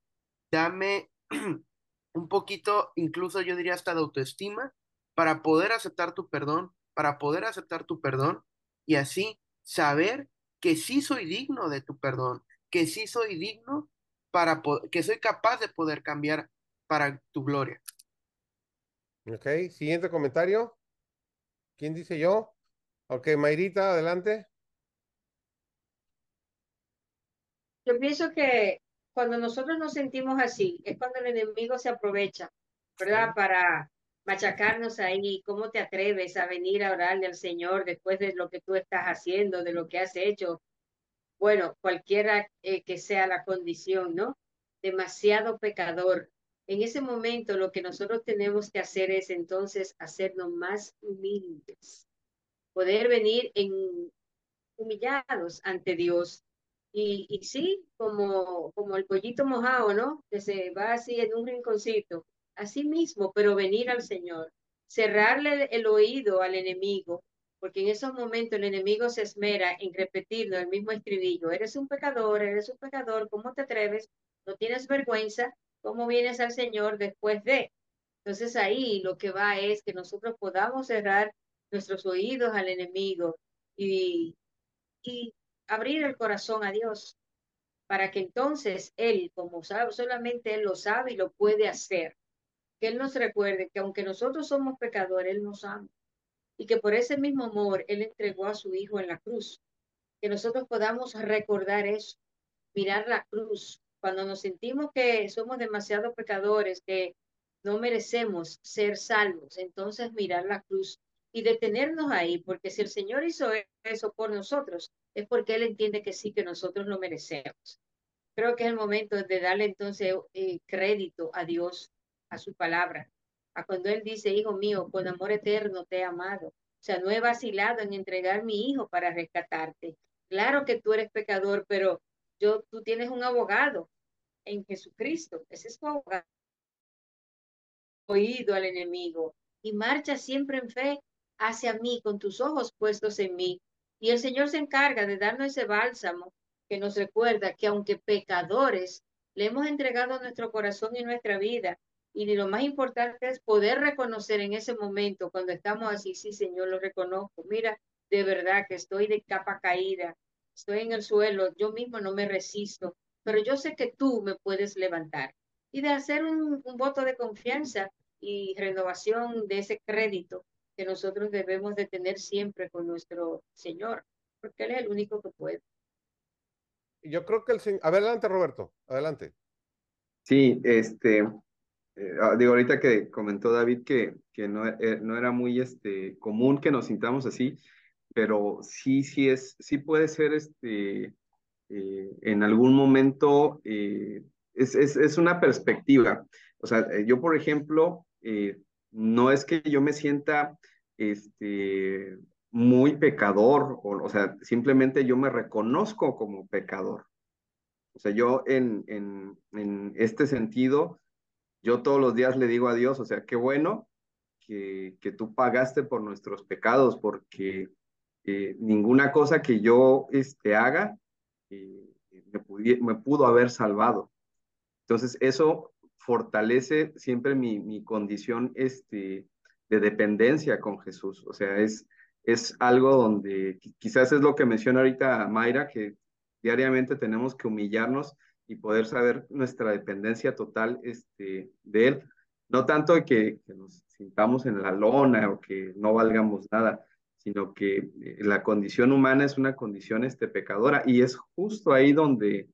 dame <clears throat> un poquito, incluso yo diría hasta de autoestima, para poder aceptar tu perdón, para poder aceptar tu perdón y así saber que sí soy digno de tu perdón, que sí soy digno para que soy capaz de poder cambiar para tu gloria.
Ok, siguiente comentario. ¿Quién dice yo? Ok, Mayrita, adelante.
Yo pienso que cuando nosotros nos sentimos así, es cuando el enemigo se aprovecha, ¿verdad? Para machacarnos ahí, ¿cómo te atreves a venir a orarle al Señor después de lo que tú estás haciendo, de lo que has hecho? Bueno, cualquiera eh, que sea la condición, ¿no? Demasiado pecador. En ese momento lo que nosotros tenemos que hacer es entonces hacernos más humildes, poder venir en humillados ante Dios y, y sí, como, como el pollito mojado, ¿no? Que se va así en un rinconcito, así mismo, pero venir al Señor, cerrarle el oído al enemigo, porque en esos momentos el enemigo se esmera en repetirlo el mismo estribillo, eres un pecador, eres un pecador, ¿cómo te atreves? No tienes vergüenza, ¿cómo vienes al Señor después de? Entonces ahí lo que va es que nosotros podamos cerrar nuestros oídos al enemigo y, y abrir el corazón a Dios para que entonces Él, como sabe, solamente Él lo sabe y lo puede hacer, que Él nos recuerde que aunque nosotros somos pecadores, Él nos ama y que por ese mismo amor Él entregó a su Hijo en la cruz. Que nosotros podamos recordar eso, mirar la cruz. Cuando nos sentimos que somos demasiado pecadores, que no merecemos ser salvos, entonces mirar la cruz y detenernos ahí, porque si el Señor hizo eso por nosotros, es porque Él entiende que sí, que nosotros lo merecemos. Creo que es el momento de darle entonces eh, crédito a Dios, a su palabra, a cuando Él dice, Hijo mío, con amor eterno te he amado. O sea, no he vacilado en entregar mi hijo para rescatarte. Claro que tú eres pecador, pero yo, tú tienes un abogado en Jesucristo. Ese es tu abogado. Oído al enemigo y marcha siempre en fe hacia mí con tus ojos puestos en mí. Y el Señor se encarga de darnos ese bálsamo que nos recuerda que aunque pecadores, le hemos entregado nuestro corazón y nuestra vida. Y lo más importante es poder reconocer en ese momento, cuando estamos así, sí, Señor, lo reconozco. Mira, de verdad que estoy de capa caída, estoy en el suelo, yo mismo no me resisto, pero yo sé que tú me puedes levantar. Y de hacer un, un voto de confianza y renovación de ese crédito que nosotros debemos de tener siempre con nuestro Señor, porque Él es el único que puede.
Yo creo que el Señor... Adelante, Roberto, adelante.
Sí, este, eh, ah, digo, ahorita que comentó David que, que no, eh, no, era muy este, común que nos sintamos así, pero sí, sí es, sí puede ser este, eh, en algún momento, es, es, es, una perspectiva. O sea, yo, por ejemplo, no es que yo me sienta este, muy pecador, o, o sea, simplemente yo me reconozco como pecador. O sea, yo en, en, en, este sentido, yo todos los días le digo a Dios, o sea, qué bueno que, que tú pagaste por nuestros pecados, porque eh, ninguna cosa que yo este, haga eh, me, me pudo haber salvado. Entonces, eso fortalece siempre mi, mi condición este, de dependencia con Jesús. O sea, es, es algo donde quizás es lo que menciona ahorita Mayra, que diariamente tenemos que humillarnos y poder saber nuestra dependencia total este, de Él. No tanto que, que nos sintamos en la lona o que no valgamos nada, sino que eh, la condición humana es una condición este, pecadora y es justo ahí donde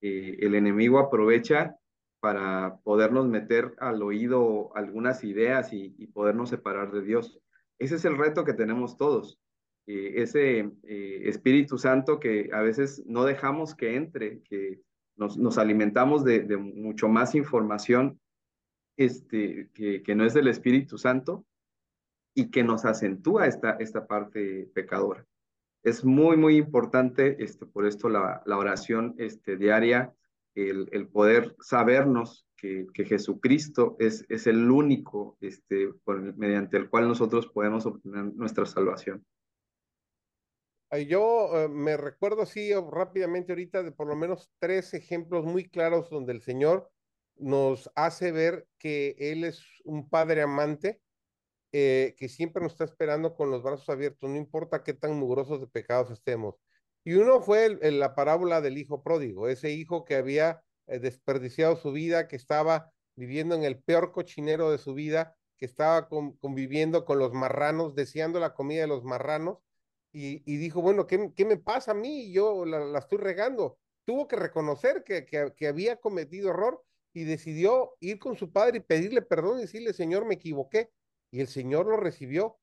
eh, el enemigo aprovecha para podernos meter al oído algunas ideas y, podernos separar de Dios. Ese es el reto que tenemos todos. Eh, ese eh, Espíritu Santo que a veces no dejamos que entre, que nos, nos alimentamos de, de, mucho más información este, que, que, no es del Espíritu Santo y que nos acentúa esta, esta parte pecadora. Es muy, muy importante, este, por esto la, la oración este, diaria, el, el poder sabernos que, que, Jesucristo es, es el único este, por, mediante el cual nosotros podemos obtener nuestra salvación.
Yo uh, me recuerdo así rápidamente ahorita de por lo menos tres ejemplos muy claros donde el Señor nos hace ver que Él es un padre amante eh, que siempre nos está esperando con los brazos abiertos, no importa qué tan mugrosos de pecados estemos. Y uno fue la parábola del hijo pródigo, ese hijo que había eh, desperdiciado su vida, que estaba viviendo en el peor cochinero de su vida, que estaba conviviendo con los marranos, deseando la comida de los marranos, y, dijo, bueno, ¿qué, ¿qué, me pasa a mí? Yo la, estoy regando. Tuvo que reconocer que, que, había cometido error y decidió ir con su padre y pedirle perdón y decirle, Señor, me equivoqué. Y el Señor lo recibió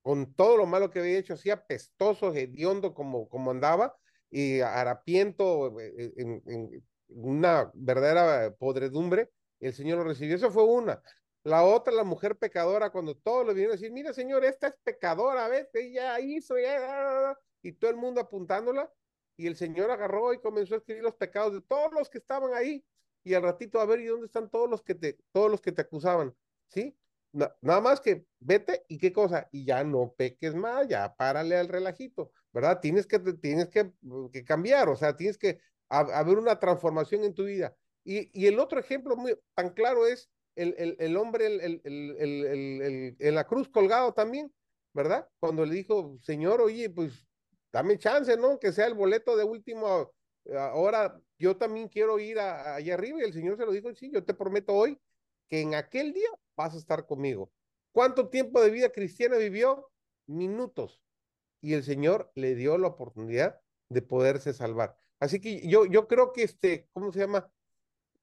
con todo lo malo que había hecho, así apestoso, hediondo como, como andaba, y harapiento, eh, eh, en, una verdadera podredumbre, el Señor lo recibió. Eso fue una. La otra, la mujer pecadora, cuando todos le vinieron a decir, mira, Señor, esta es pecadora, ves, ya hizo, ya, y todo el mundo apuntándola, y el Señor agarró y comenzó a escribir los pecados de todos los que estaban ahí, y al ratito a ver, ¿y dónde están todos los que te, todos los que te acusaban? ¿Sí? nada más que vete y qué cosa, y ya no peques más, ya párale al relajito, ¿verdad? Tienes que, tienes que, que cambiar, o sea, tienes que haber una transformación en tu vida. Y, y el otro ejemplo muy tan claro es el, el, el hombre el, en la cruz colgado también, ¿verdad? Cuando le dijo, Señor, oye, pues dame chance, ¿no? Que sea el boleto de última hora, yo también quiero ir allá arriba. Y el Señor se lo dijo, sí, yo te prometo hoy que en aquel día vas a estar conmigo. ¿Cuánto tiempo de vida cristiana vivió? Minutos. Y el Señor le dio la oportunidad de poderse salvar. Así que yo, yo creo que este, ¿cómo se llama?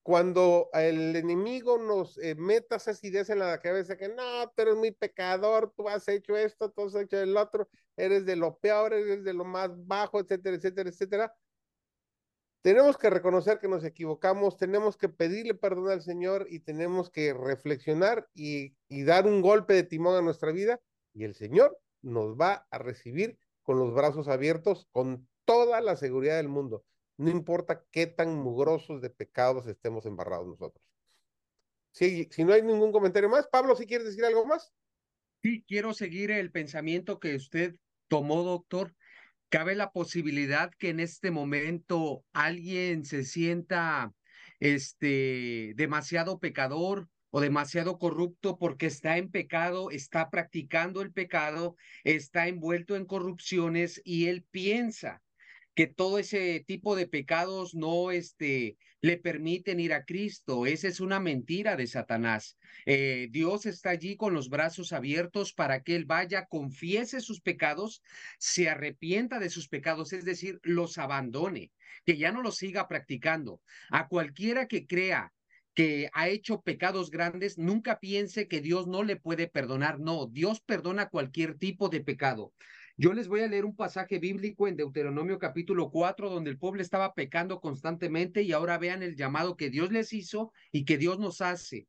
Cuando el enemigo nos eh, meta esas ideas en la cabeza que no, tú eres muy pecador, tú has hecho esto, tú has hecho el otro, eres de lo peor, eres de lo más bajo, etcétera, etcétera, etcétera. Tenemos que reconocer que nos equivocamos, tenemos que pedirle perdón al Señor y tenemos que reflexionar y, y dar un golpe de timón a nuestra vida y el Señor nos va a recibir con los brazos abiertos, con toda la seguridad del mundo, no importa qué tan mugrosos de pecados estemos embarrados nosotros. Si, si no hay ningún comentario más, Pablo, si quieres decir algo más.
Sí, quiero seguir el pensamiento que usted tomó, doctor, cabe la posibilidad que en este momento alguien se sienta este demasiado pecador o demasiado corrupto porque está en pecado, está practicando el pecado, está envuelto en corrupciones y él piensa que todo ese tipo de pecados no este, le permiten ir a Cristo. Esa es una mentira de Satanás. Eh, Dios está allí con los brazos abiertos para que él vaya, confiese sus pecados, se arrepienta de sus pecados, es decir, los abandone, que ya no los siga practicando. A cualquiera que crea que ha hecho pecados grandes, nunca piense que Dios no le puede perdonar. No, Dios perdona cualquier tipo de pecado. Yo les voy a leer un pasaje bíblico en Deuteronomio capítulo 4, donde el pueblo estaba pecando constantemente y ahora vean el llamado que Dios les hizo y que Dios nos hace.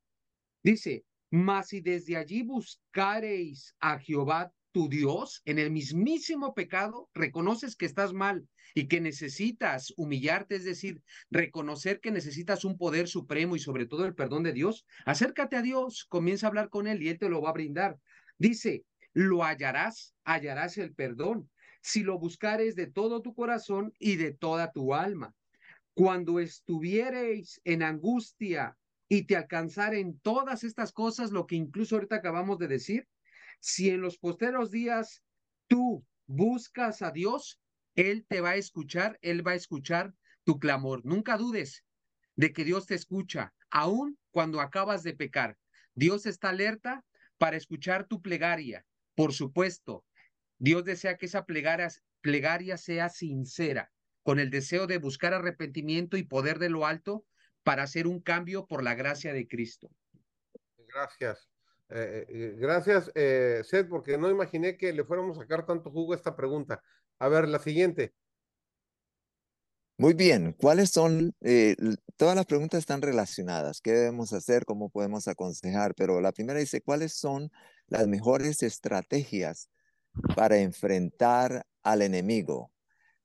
Dice, mas si desde allí buscareis a Jehová tu Dios en el mismísimo pecado, reconoces que estás mal y que necesitas humillarte, es decir, reconocer que necesitas un poder supremo y sobre todo el perdón de Dios, acércate a Dios, comienza a hablar con Él y Él te lo va a brindar. Dice, lo hallarás, hallarás el perdón, si lo buscares de todo tu corazón y de toda tu alma. Cuando estuviereis en angustia y te alcanzaren todas estas cosas, lo que incluso ahorita acabamos de decir, si en los posteros días tú buscas a Dios, Él te va a escuchar, Él va a escuchar tu clamor. Nunca dudes de que Dios te escucha, aun cuando acabas de pecar. Dios está alerta para escuchar tu plegaria por supuesto, Dios desea que esa plegaria, sea sincera, con el deseo de buscar arrepentimiento y poder de lo alto para hacer un cambio por la gracia de Cristo.
Gracias. Eh, eh, gracias, eh, Seth, porque no imaginé que le fuéramos a sacar tanto jugo a esta pregunta. A ver, la siguiente.
Muy bien, ¿cuáles son? Eh, todas las preguntas están relacionadas. ¿Qué debemos hacer? ¿Cómo podemos aconsejar? Pero la primera dice, ¿cuáles son las mejores estrategias para enfrentar al enemigo?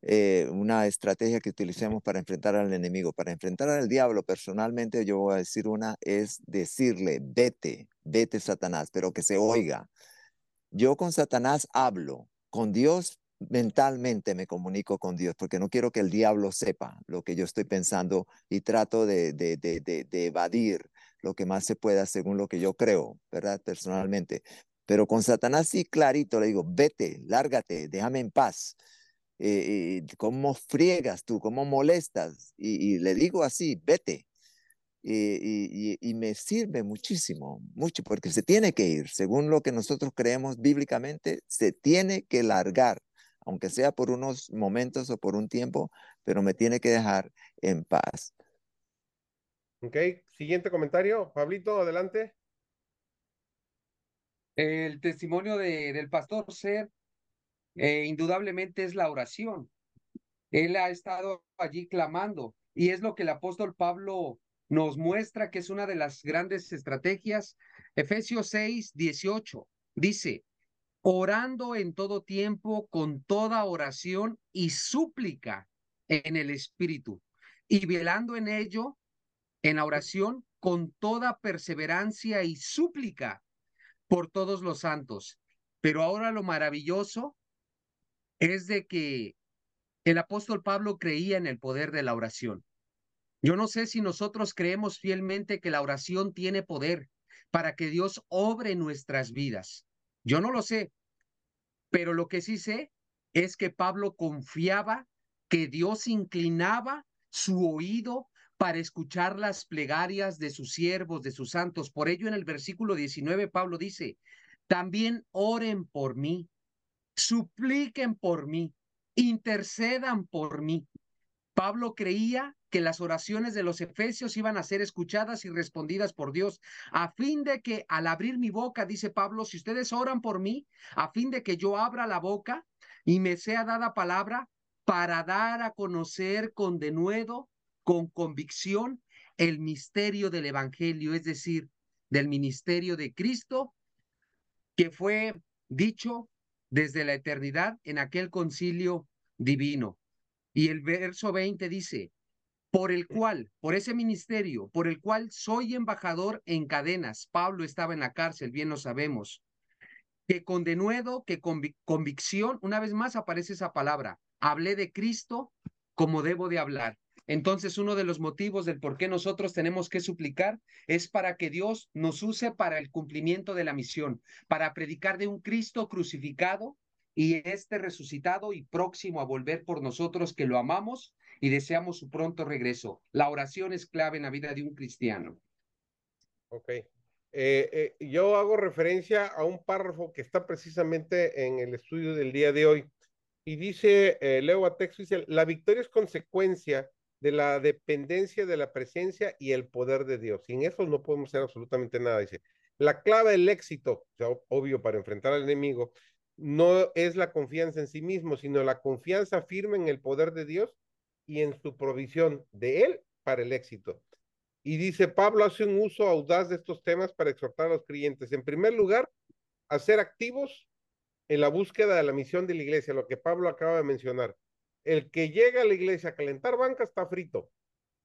Eh, una estrategia que utilicemos para enfrentar al enemigo, para enfrentar al diablo, personalmente yo voy a decir una, es decirle, vete, vete Satanás, pero que se oiga. Yo con Satanás hablo, con Dios mentalmente me comunico con Dios porque no quiero que el diablo sepa lo que yo estoy pensando y trato de, de, de, de, evadir lo que más se pueda según lo que yo creo, ¿verdad? Personalmente. Pero con Satanás sí clarito le digo, vete, lárgate, déjame en paz. Eh, eh, ¿Cómo friegas tú? ¿Cómo molestas? Y, le digo así, vete. Y, y, me sirve muchísimo, mucho, porque se tiene que ir. Según lo que nosotros creemos bíblicamente, se tiene que largar, aunque sea por unos momentos o por un tiempo, pero me tiene que dejar en paz.
Ok, siguiente comentario. Pablito, adelante.
El testimonio de, del pastor Ser eh, indudablemente es la oración. Él ha estado allí clamando y es lo que el apóstol Pablo nos muestra que es una de las grandes estrategias. Efesios 6, 18 dice, orando en todo tiempo con toda oración y súplica en el Espíritu y velando en ello, en la oración, con toda perseverancia y súplica por todos los santos. Pero ahora lo maravilloso es de que el apóstol Pablo creía en el poder de la oración. Yo no sé si nosotros creemos fielmente que la oración tiene poder para que Dios obre nuestras vidas. Yo no lo sé, pero lo que sí sé es que Pablo confiaba que Dios inclinaba su oído para escuchar las plegarias de sus siervos, de sus santos. Por ello en el versículo 19 Pablo dice, también oren por mí, supliquen por mí, intercedan por mí. Pablo creía que las oraciones de los efesios iban a ser escuchadas y respondidas por Dios, a fin de que al abrir mi boca, dice Pablo, si ustedes oran por mí, a fin de que yo abra la boca y me sea dada palabra para dar a conocer con denuedo con convicción el misterio del Evangelio, es decir, del ministerio de Cristo, que fue dicho desde la eternidad en aquel concilio divino. Y el verso 20 dice, por el cual, por ese ministerio, por el cual soy embajador en cadenas. Pablo estaba en la cárcel, bien lo sabemos. Que con denuedo, que con convicción, una vez más aparece esa palabra, hablé de Cristo como debo de hablar. Entonces, uno de los motivos del por qué nosotros tenemos que suplicar es para que Dios nos use para el cumplimiento de la misión, para predicar de un Cristo crucificado y este resucitado y próximo a volver por nosotros que lo amamos y deseamos su pronto regreso. La oración es clave en la vida de un cristiano.
Ok. Eh, eh, yo hago referencia a un párrafo que está precisamente en el estudio del día de hoy y dice, eh, leo a texto, dice, la victoria es consecuencia de la dependencia de la presencia y el poder de Dios. Sin eso no podemos hacer absolutamente nada. Dice, la clave del éxito, obvio, para enfrentar al enemigo, no es la confianza en sí mismo, sino la confianza firme en el poder de Dios y en su provisión de Él para el éxito. Y dice, Pablo hace un uso audaz de estos temas para exhortar a los creyentes. En primer lugar, a ser activos en la búsqueda de la misión de la iglesia, lo que Pablo acaba de mencionar el que llega a la iglesia a calentar banca está frito,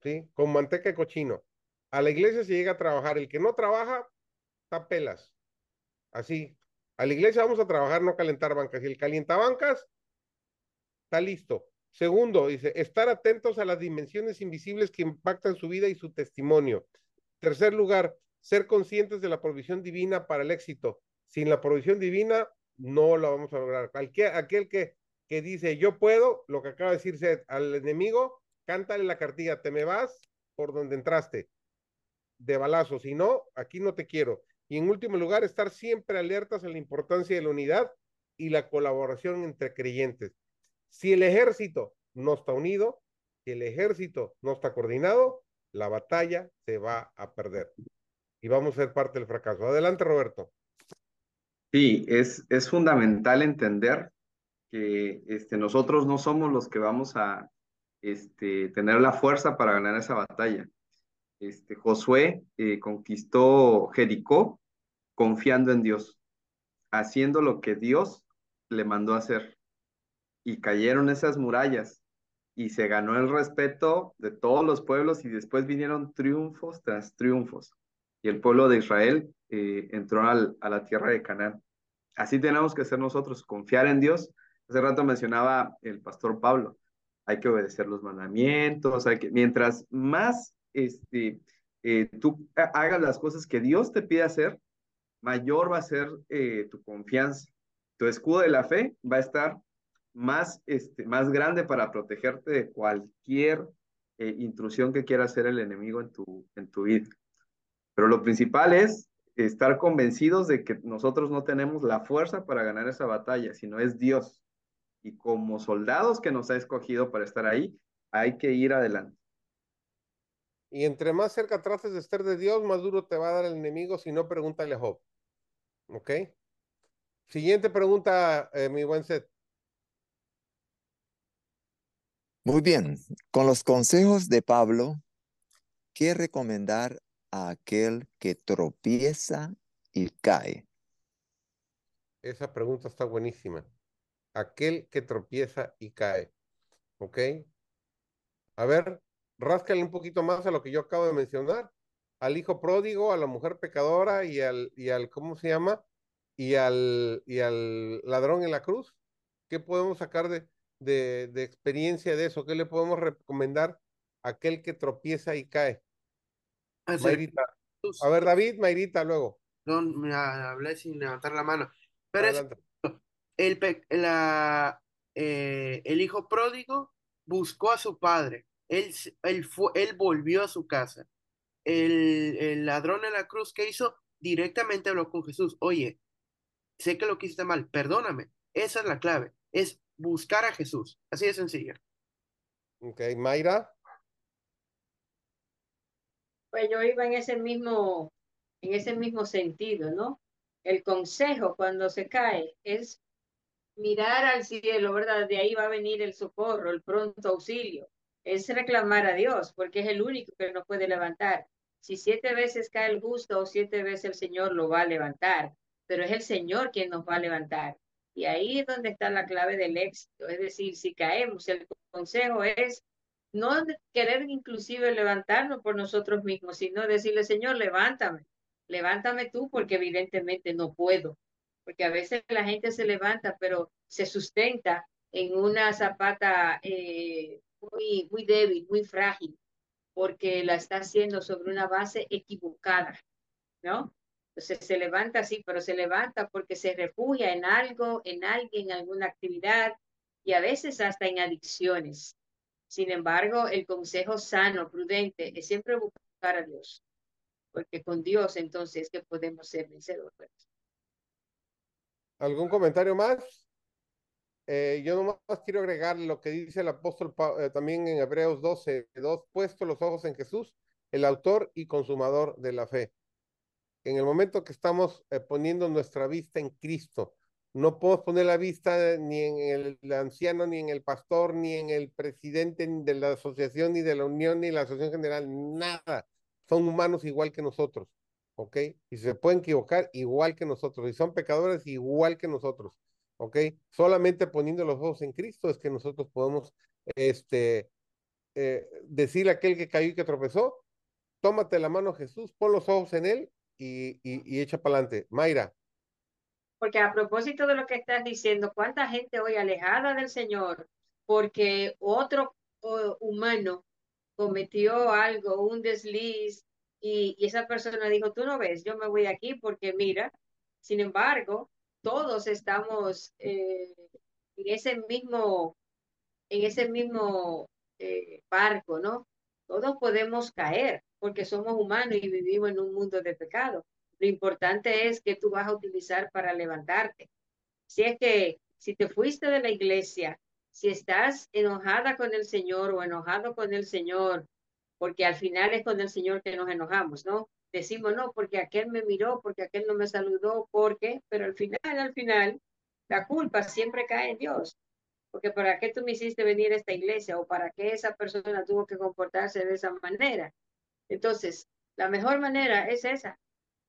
¿sí? Con manteca de cochino. A la iglesia se llega a trabajar. El que no trabaja, está pelas. Así. A la iglesia vamos a trabajar, no calentar bancas. Y el calienta bancas, está listo. Segundo, dice, estar atentos a las dimensiones invisibles que impactan su vida y su testimonio. Tercer lugar, ser conscientes de la provisión divina para el éxito. Sin la provisión divina, no lo vamos a lograr. Cualquier, aquel que que dice, yo puedo, lo que acaba de decirse al enemigo, cántale la cartilla, te me vas por donde entraste, de balazo, si no, aquí no te quiero. Y en último lugar, estar siempre alertas a la importancia de la unidad y la colaboración entre creyentes. Si el ejército no está unido, si el ejército no está coordinado, la batalla se va a perder. Y vamos a ser parte del fracaso. Adelante, Roberto.
Sí, es, es fundamental entender que este, nosotros no somos los que vamos a este, tener la fuerza para ganar esa batalla. Este, Josué eh, conquistó Jericó confiando en Dios, haciendo lo que Dios le mandó hacer. Y cayeron esas murallas y se ganó el respeto de todos los pueblos y después vinieron triunfos tras triunfos. Y el pueblo de Israel eh, entró al, a la tierra de Canaán. Así tenemos que ser nosotros, confiar en Dios Hace rato mencionaba el pastor Pablo, hay que obedecer los mandamientos, hay que, mientras más este, eh, tú hagas las cosas que Dios te pide hacer, mayor va a ser eh, tu confianza. Tu escudo de la fe va a estar más, este, más grande para protegerte de cualquier eh, intrusión que quiera hacer el enemigo en tu, en tu vida. Pero lo principal es estar convencidos de que nosotros no tenemos la fuerza para ganar esa batalla, sino es Dios. Y como soldados que nos ha escogido para estar ahí, hay que ir adelante.
Y entre más cerca trates de estar de Dios, más duro te va a dar el enemigo, si no, pregúntale a Job. ¿Ok? Siguiente pregunta, eh, mi buen set.
Muy bien, con los consejos de Pablo, ¿qué recomendar a aquel que tropieza y cae?
Esa pregunta está buenísima. Aquel que tropieza y cae. ¿Ok? A ver, ráscale un poquito más a lo que yo acabo de mencionar. Al hijo pródigo, a la mujer pecadora y al, y al ¿cómo se llama? Y al, y al ladrón en la cruz. ¿Qué podemos sacar de, de, de experiencia de eso? ¿Qué le podemos recomendar a aquel que tropieza y cae? Mayrita. A ver, David, Mayrita, luego.
Perdón, me hablé sin levantar la mano. Pero es. El, pe- la, eh, el hijo pródigo buscó a su padre. Él, él, fue, él volvió a su casa. El, el ladrón en la cruz, ¿qué hizo? Directamente habló con Jesús. Oye, sé que lo que hiciste mal, perdóname. Esa es la clave. Es buscar a Jesús. Así de sencillo.
Ok, Mayra.
Pues yo iba en ese mismo, en ese mismo sentido, ¿no? El consejo cuando se cae es mirar al cielo, ¿verdad? De ahí va a venir el socorro, el pronto auxilio. Es reclamar a Dios, porque es el único que nos puede levantar. Si siete veces cae el justo o siete veces el Señor lo va a levantar, pero es el Señor quien nos va a levantar. Y ahí es donde está la clave del éxito. Es decir, si caemos, el consejo es no querer inclusive levantarnos por nosotros mismos, sino decirle, Señor, levántame, levántame tú, porque evidentemente no puedo, porque a veces la gente se levanta, pero se sustenta en una zapata eh, muy, muy débil, muy frágil, porque la está haciendo sobre una base equivocada, ¿no? Entonces se levanta así, pero se levanta porque se refugia en algo, en alguien, en alguna actividad y a veces hasta en adicciones. Sin embargo, el consejo sano, prudente, es siempre buscar a Dios, porque con Dios entonces es que podemos ser vencedores.
¿Algún comentario más? Eh, yo nomás quiero agregar lo que dice el apóstol eh, también en Hebreos 12, dos, puesto los ojos en Jesús, el autor y consumador de la fe. En el momento que estamos eh, poniendo nuestra vista en Cristo, no podemos poner la vista ni en el anciano, ni en el pastor, ni en el presidente de la asociación, ni de la unión, ni la asociación general, nada. Son humanos igual que nosotros, ¿ok? Y se pueden equivocar igual que nosotros, y son pecadores igual que nosotros, ¿ok? Solamente poniendo los ojos en Cristo es que nosotros podemos, este, eh, a aquel que cayó y que tropezó, tómate la mano Jesús, pon los ojos en él y, y, y echa para adelante. Mayra.
Porque a propósito de lo que estás diciendo, ¿cuánta gente hoy alejada del Señor porque otro uh, humano cometió algo, un desliz, y, esa persona dijo, tú no ves, yo me voy aquí porque mira, sin embargo, todos estamos eh, en ese mismo, en ese mismo eh, barco, ¿no? Todos podemos caer porque somos humanos y vivimos en un mundo de pecado. Lo importante es que tú vas a utilizar para levantarte. Si es que si te fuiste de la iglesia, si estás enojada con el Señor o enojado con el Señor, porque al final es con el Señor que nos enojamos, ¿no? Decimos, no, porque aquel me miró, porque aquel no me saludó, porque, pero al final, al final, la culpa siempre cae en Dios. Porque ¿para qué tú me hiciste venir a esta iglesia? ¿O para qué esa persona tuvo que comportarse de esa manera? Entonces, la mejor manera es esa,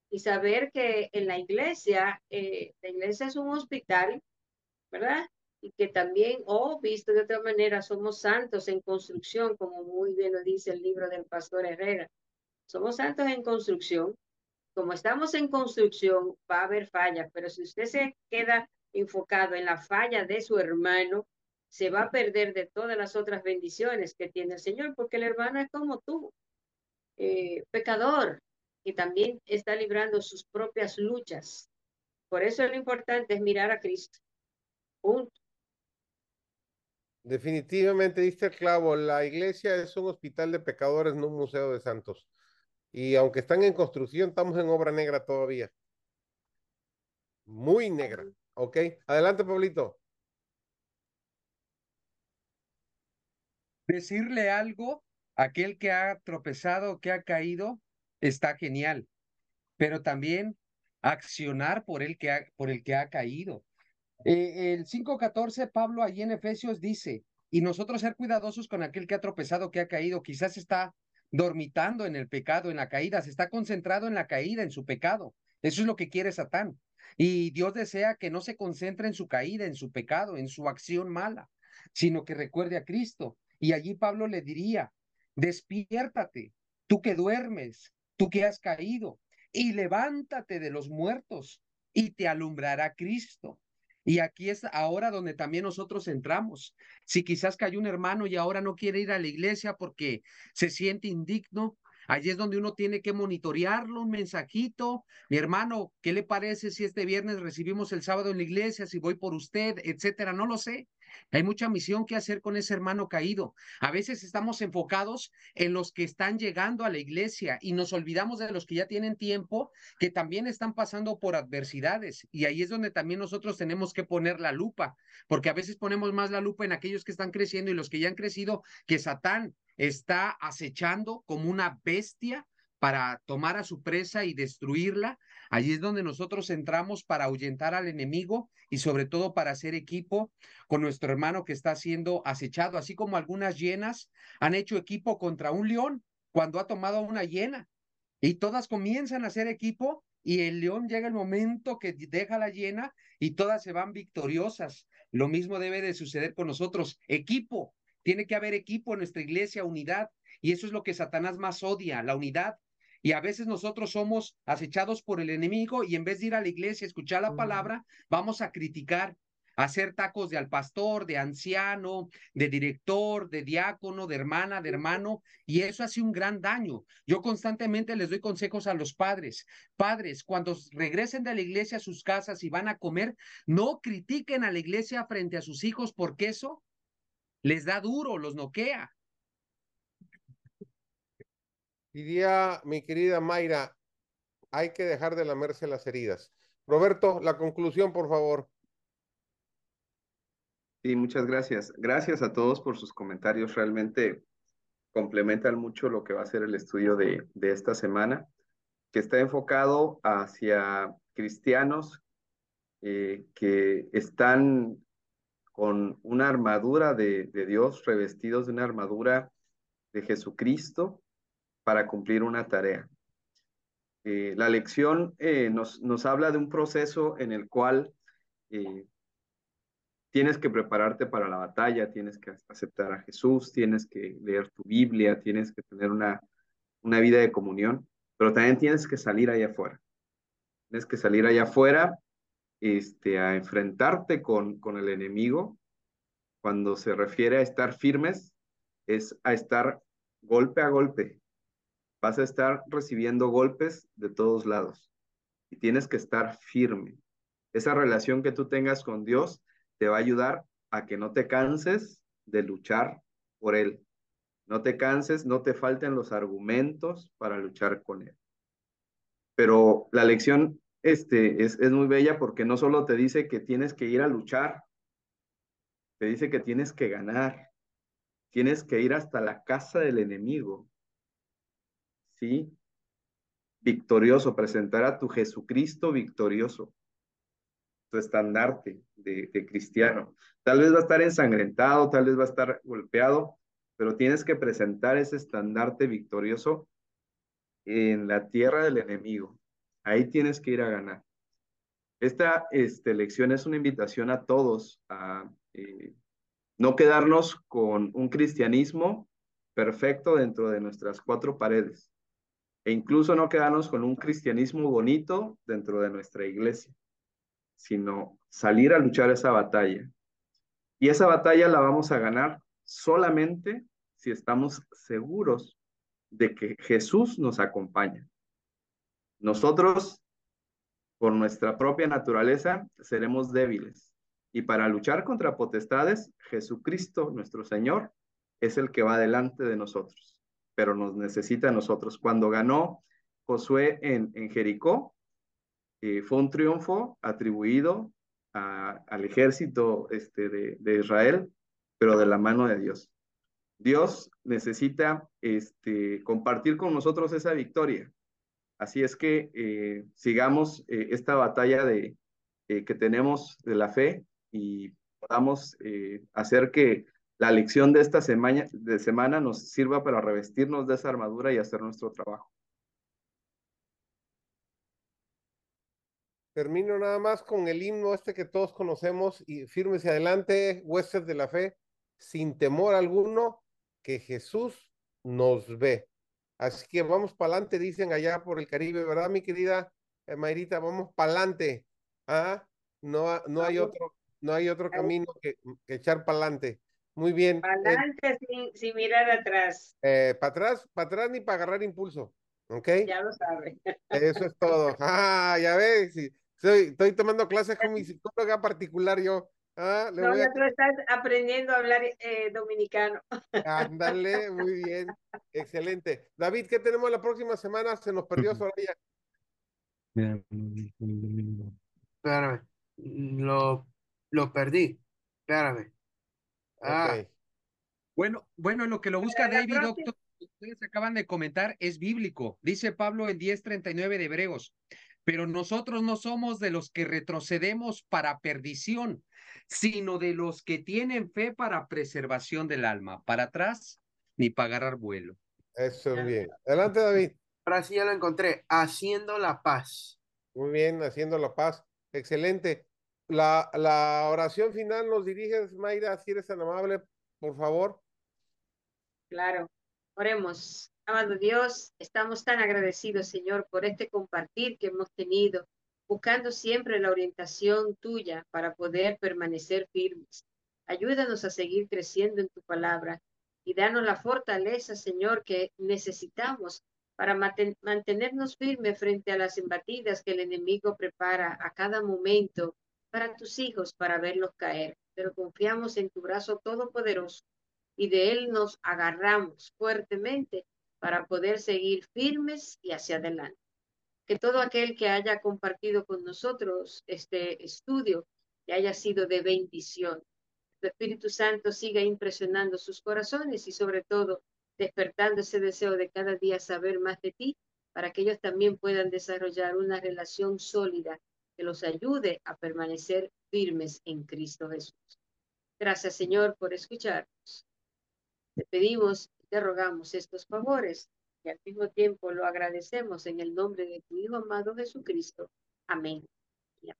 y saber que en la iglesia, eh, la iglesia es un hospital, ¿verdad? Y que también, o oh, visto de otra manera, somos santos en construcción, como muy bien lo dice el libro del pastor Herrera. Somos santos en construcción. Como estamos en construcción, va a haber fallas, pero si usted se queda enfocado en la falla de su hermano, se va a perder de todas las otras bendiciones que tiene el Señor, porque el hermano es como tú, eh, pecador, y también está librando sus propias luchas. Por eso lo importante es mirar a Cristo. Punto.
Definitivamente diste el clavo. La iglesia es un hospital de pecadores, no un museo de santos. Y aunque están en construcción, estamos en obra negra todavía. Muy negra. Ok. Adelante, Pablito.
Decirle algo a aquel que ha tropezado, que ha caído, está genial. Pero también accionar por el que ha, por el que ha caído. Eh, el 5.14, Pablo allí en Efesios dice, y nosotros ser cuidadosos con aquel que ha tropezado, que ha caído, quizás está dormitando en el pecado, en la caída, se está concentrado en la caída, en su pecado. Eso es lo que quiere Satán. Y Dios desea que no se concentre en su caída, en su pecado, en su acción mala, sino que recuerde a Cristo. Y allí Pablo le diría, despiértate, tú que duermes, tú que has caído, y levántate de los muertos, y te alumbrará Cristo. Y aquí es ahora donde también nosotros entramos. Si quizás cayó un hermano y ahora no quiere ir a la iglesia porque se siente indigno, Allí es donde uno tiene que monitorearlo, un mensajito. Mi hermano, ¿qué le parece si este viernes recibimos el sábado en la iglesia, si voy por usted, etcétera? No lo sé. Hay mucha misión que hacer con ese hermano caído. A veces estamos enfocados en los que están llegando a la iglesia y nos olvidamos de los que ya tienen tiempo, que también están pasando por adversidades. Y ahí es donde también nosotros tenemos que poner la lupa, porque a veces ponemos más la lupa en aquellos que están creciendo y los que ya han crecido que Satán está acechando como una bestia para tomar a su presa y destruirla. Allí es donde nosotros entramos para ahuyentar al enemigo y sobre todo para hacer equipo con nuestro hermano que está siendo acechado, así como algunas hienas han hecho equipo contra un león cuando ha tomado una hiena. Y todas comienzan a hacer equipo y el león llega el momento que deja la hiena y todas se van victoriosas. Lo mismo debe de suceder con nosotros. Equipo, tiene que haber equipo en nuestra iglesia, unidad. Y eso es lo que Satanás más odia, la unidad. Y a veces nosotros somos acechados por el enemigo y en vez de ir a la iglesia, escuchar la palabra, vamos a criticar, a hacer tacos de al pastor, de anciano, de director, de diácono, de hermana, de hermano, y eso hace un gran daño. Yo constantemente les doy consejos a los padres. Padres, cuando regresen de la iglesia a sus casas y van a comer, no critiquen a la iglesia frente a sus hijos porque eso les da duro, los noquea.
Diría mi querida Mayra, hay que dejar de lamerse las heridas. Roberto, la conclusión, por favor.
Sí, muchas gracias. Gracias a todos por sus comentarios. Realmente complementan mucho lo que va a ser el estudio de, de esta semana, que está enfocado hacia cristianos eh, que están con una armadura de, Dios, revestidos de una armadura de Jesucristo para cumplir una tarea. Eh, la lección eh, nos, nos, habla de un proceso en el cual eh, tienes que prepararte para la batalla, tienes que aceptar a Jesús, tienes que leer tu Biblia, tienes que tener una, una vida de comunión, pero también tienes que salir allá afuera. Tienes que salir allá afuera este, a enfrentarte con, con el enemigo, cuando se refiere a estar firmes, es a estar golpe a golpe. Vas a estar recibiendo golpes de todos lados y tienes que estar firme. Esa relación que tú tengas con Dios te va a ayudar a que no te canses de luchar por Él. No te canses, no te falten los argumentos para luchar con Él. Pero la lección este, es, es muy bella porque no solo te dice que tienes que ir a luchar, te dice que tienes que ganar, tienes que ir hasta la casa del enemigo, ¿sí? Victorioso, presentar a tu Jesucristo victorioso, tu estandarte de, cristiano. Tal vez va a estar ensangrentado, tal vez va a estar golpeado, pero tienes que presentar ese estandarte victorioso en la tierra del enemigo. Ahí tienes que ir a ganar. Esta este, lección es una invitación a todos a eh, no quedarnos con un cristianismo perfecto dentro de nuestras cuatro paredes e incluso no quedarnos con un cristianismo bonito dentro de nuestra iglesia, sino salir a luchar esa batalla. Y esa batalla la vamos a ganar solamente si estamos seguros de que Jesús nos acompaña. Nosotros, por nuestra propia naturaleza, seremos débiles. Y para luchar contra potestades, Jesucristo, nuestro Señor, es el que va delante de nosotros, pero nos necesita a nosotros. Cuando ganó Josué en, Jericó, eh, fue un triunfo atribuido al ejército este, de, Israel, pero de la mano de Dios. Dios necesita este, compartir con nosotros esa victoria. Así es que eh, sigamos eh, esta batalla de, que tenemos de la fe y podamos hacer que la lección de esta semana, de semana nos sirva para revestirnos de esa armadura y hacer nuestro trabajo.
Termino nada más con el himno este que todos conocemos y firmes y adelante, huestes de la fe, sin temor alguno, que Jesús nos ve. Así que vamos para adelante, dicen allá por el Caribe, ¿verdad, mi querida eh, Mayrita? Vamos para adelante. ¿Ah? No, no hay otro, no hay otro camino que, que echar para adelante. Muy bien.
Para adelante eh, sin, sin, mirar atrás.
Eh, para atrás, para atrás ni para agarrar impulso. ¿Ok?
Ya lo sabe.
Eso es todo. <laughs> Ah, ya ves. Sí. Estoy, estoy tomando clases con mi psicóloga particular yo. Ah,
le no, voy a... tú estás aprendiendo a hablar eh, dominicano.
Ándale, muy bien. Excelente. David, ¿qué tenemos la próxima semana? Se nos perdió Soraya.
Espérame. Lo, lo perdí. Espérame. Ah.
Okay. Bueno, bueno, lo que lo busca David, doctor, ustedes acaban de comentar, es bíblico. Dice Pablo en 10:39 de Hebreos. Pero nosotros no somos de los que retrocedemos para perdición, sino de los que tienen fe para preservación del alma. Para atrás, ni para agarrar vuelo.
Eso es bien. Adelante, David.
Ahora sí ya lo encontré. Haciendo la paz.
Muy bien, haciendo la paz. Excelente. La, oración final nos diriges, Mayra, si eres tan amable, por favor.
Claro. Oremos. Amado Dios, estamos tan agradecidos, Señor, por este compartir que hemos tenido, buscando siempre la orientación tuya para poder permanecer firmes. Ayúdanos a seguir creciendo en tu palabra y danos la fortaleza, Señor, que necesitamos para mantenernos firmes frente a las embatidas que el enemigo prepara a cada momento para tus hijos, para verlos caer. Pero confiamos en tu brazo todopoderoso y de él nos agarramos fuertemente para poder seguir firmes y hacia adelante. Que todo aquel que haya compartido con nosotros este estudio que haya sido de bendición. El Espíritu Santo siga impresionando sus corazones y sobre todo despertando ese deseo de cada día saber más de ti para que ellos también puedan desarrollar una relación sólida que los ayude a permanecer firmes en Cristo Jesús. Gracias, Señor, por escucharnos. Te pedimos te rogamos estos favores y al mismo tiempo lo agradecemos en el nombre de tu Hijo amado Jesucristo. Amén.
amén.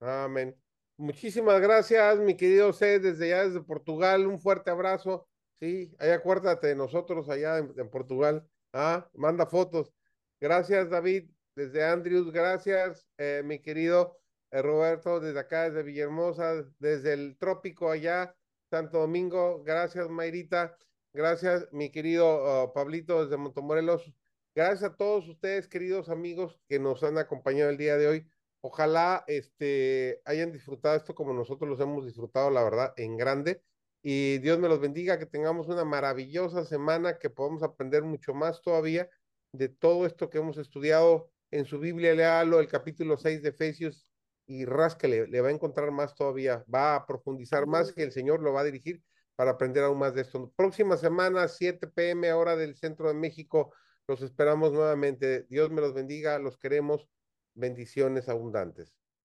Amén. Muchísimas gracias, mi querido C, desde allá, desde Portugal, un fuerte abrazo. Sí, ahí acuérdate de nosotros allá en, en Portugal. Ah, manda fotos. Gracias, David, desde Andrews, gracias, eh, mi querido eh, Roberto, desde acá, desde Villahermosa, desde el trópico allá, Santo Domingo, gracias, Mayrita. Gracias, mi querido uh, Pablito desde Montemorelos. Gracias a todos ustedes, queridos amigos, que nos han acompañado el día de hoy. Ojalá este, hayan disfrutado esto como nosotros los hemos disfrutado, la verdad, en grande. Y Dios me los bendiga, que tengamos una maravillosa semana, que podamos aprender mucho más todavía de todo esto que hemos estudiado en su Biblia. Léalo, el capítulo 6 de Efesios, y rásquele, le va a encontrar más todavía, va a profundizar más, que el Señor lo va a dirigir para aprender aún más de esto. Próxima semana, 7 pm, hora del centro de México. Los esperamos nuevamente. Dios me los bendiga, los queremos. Bendiciones abundantes.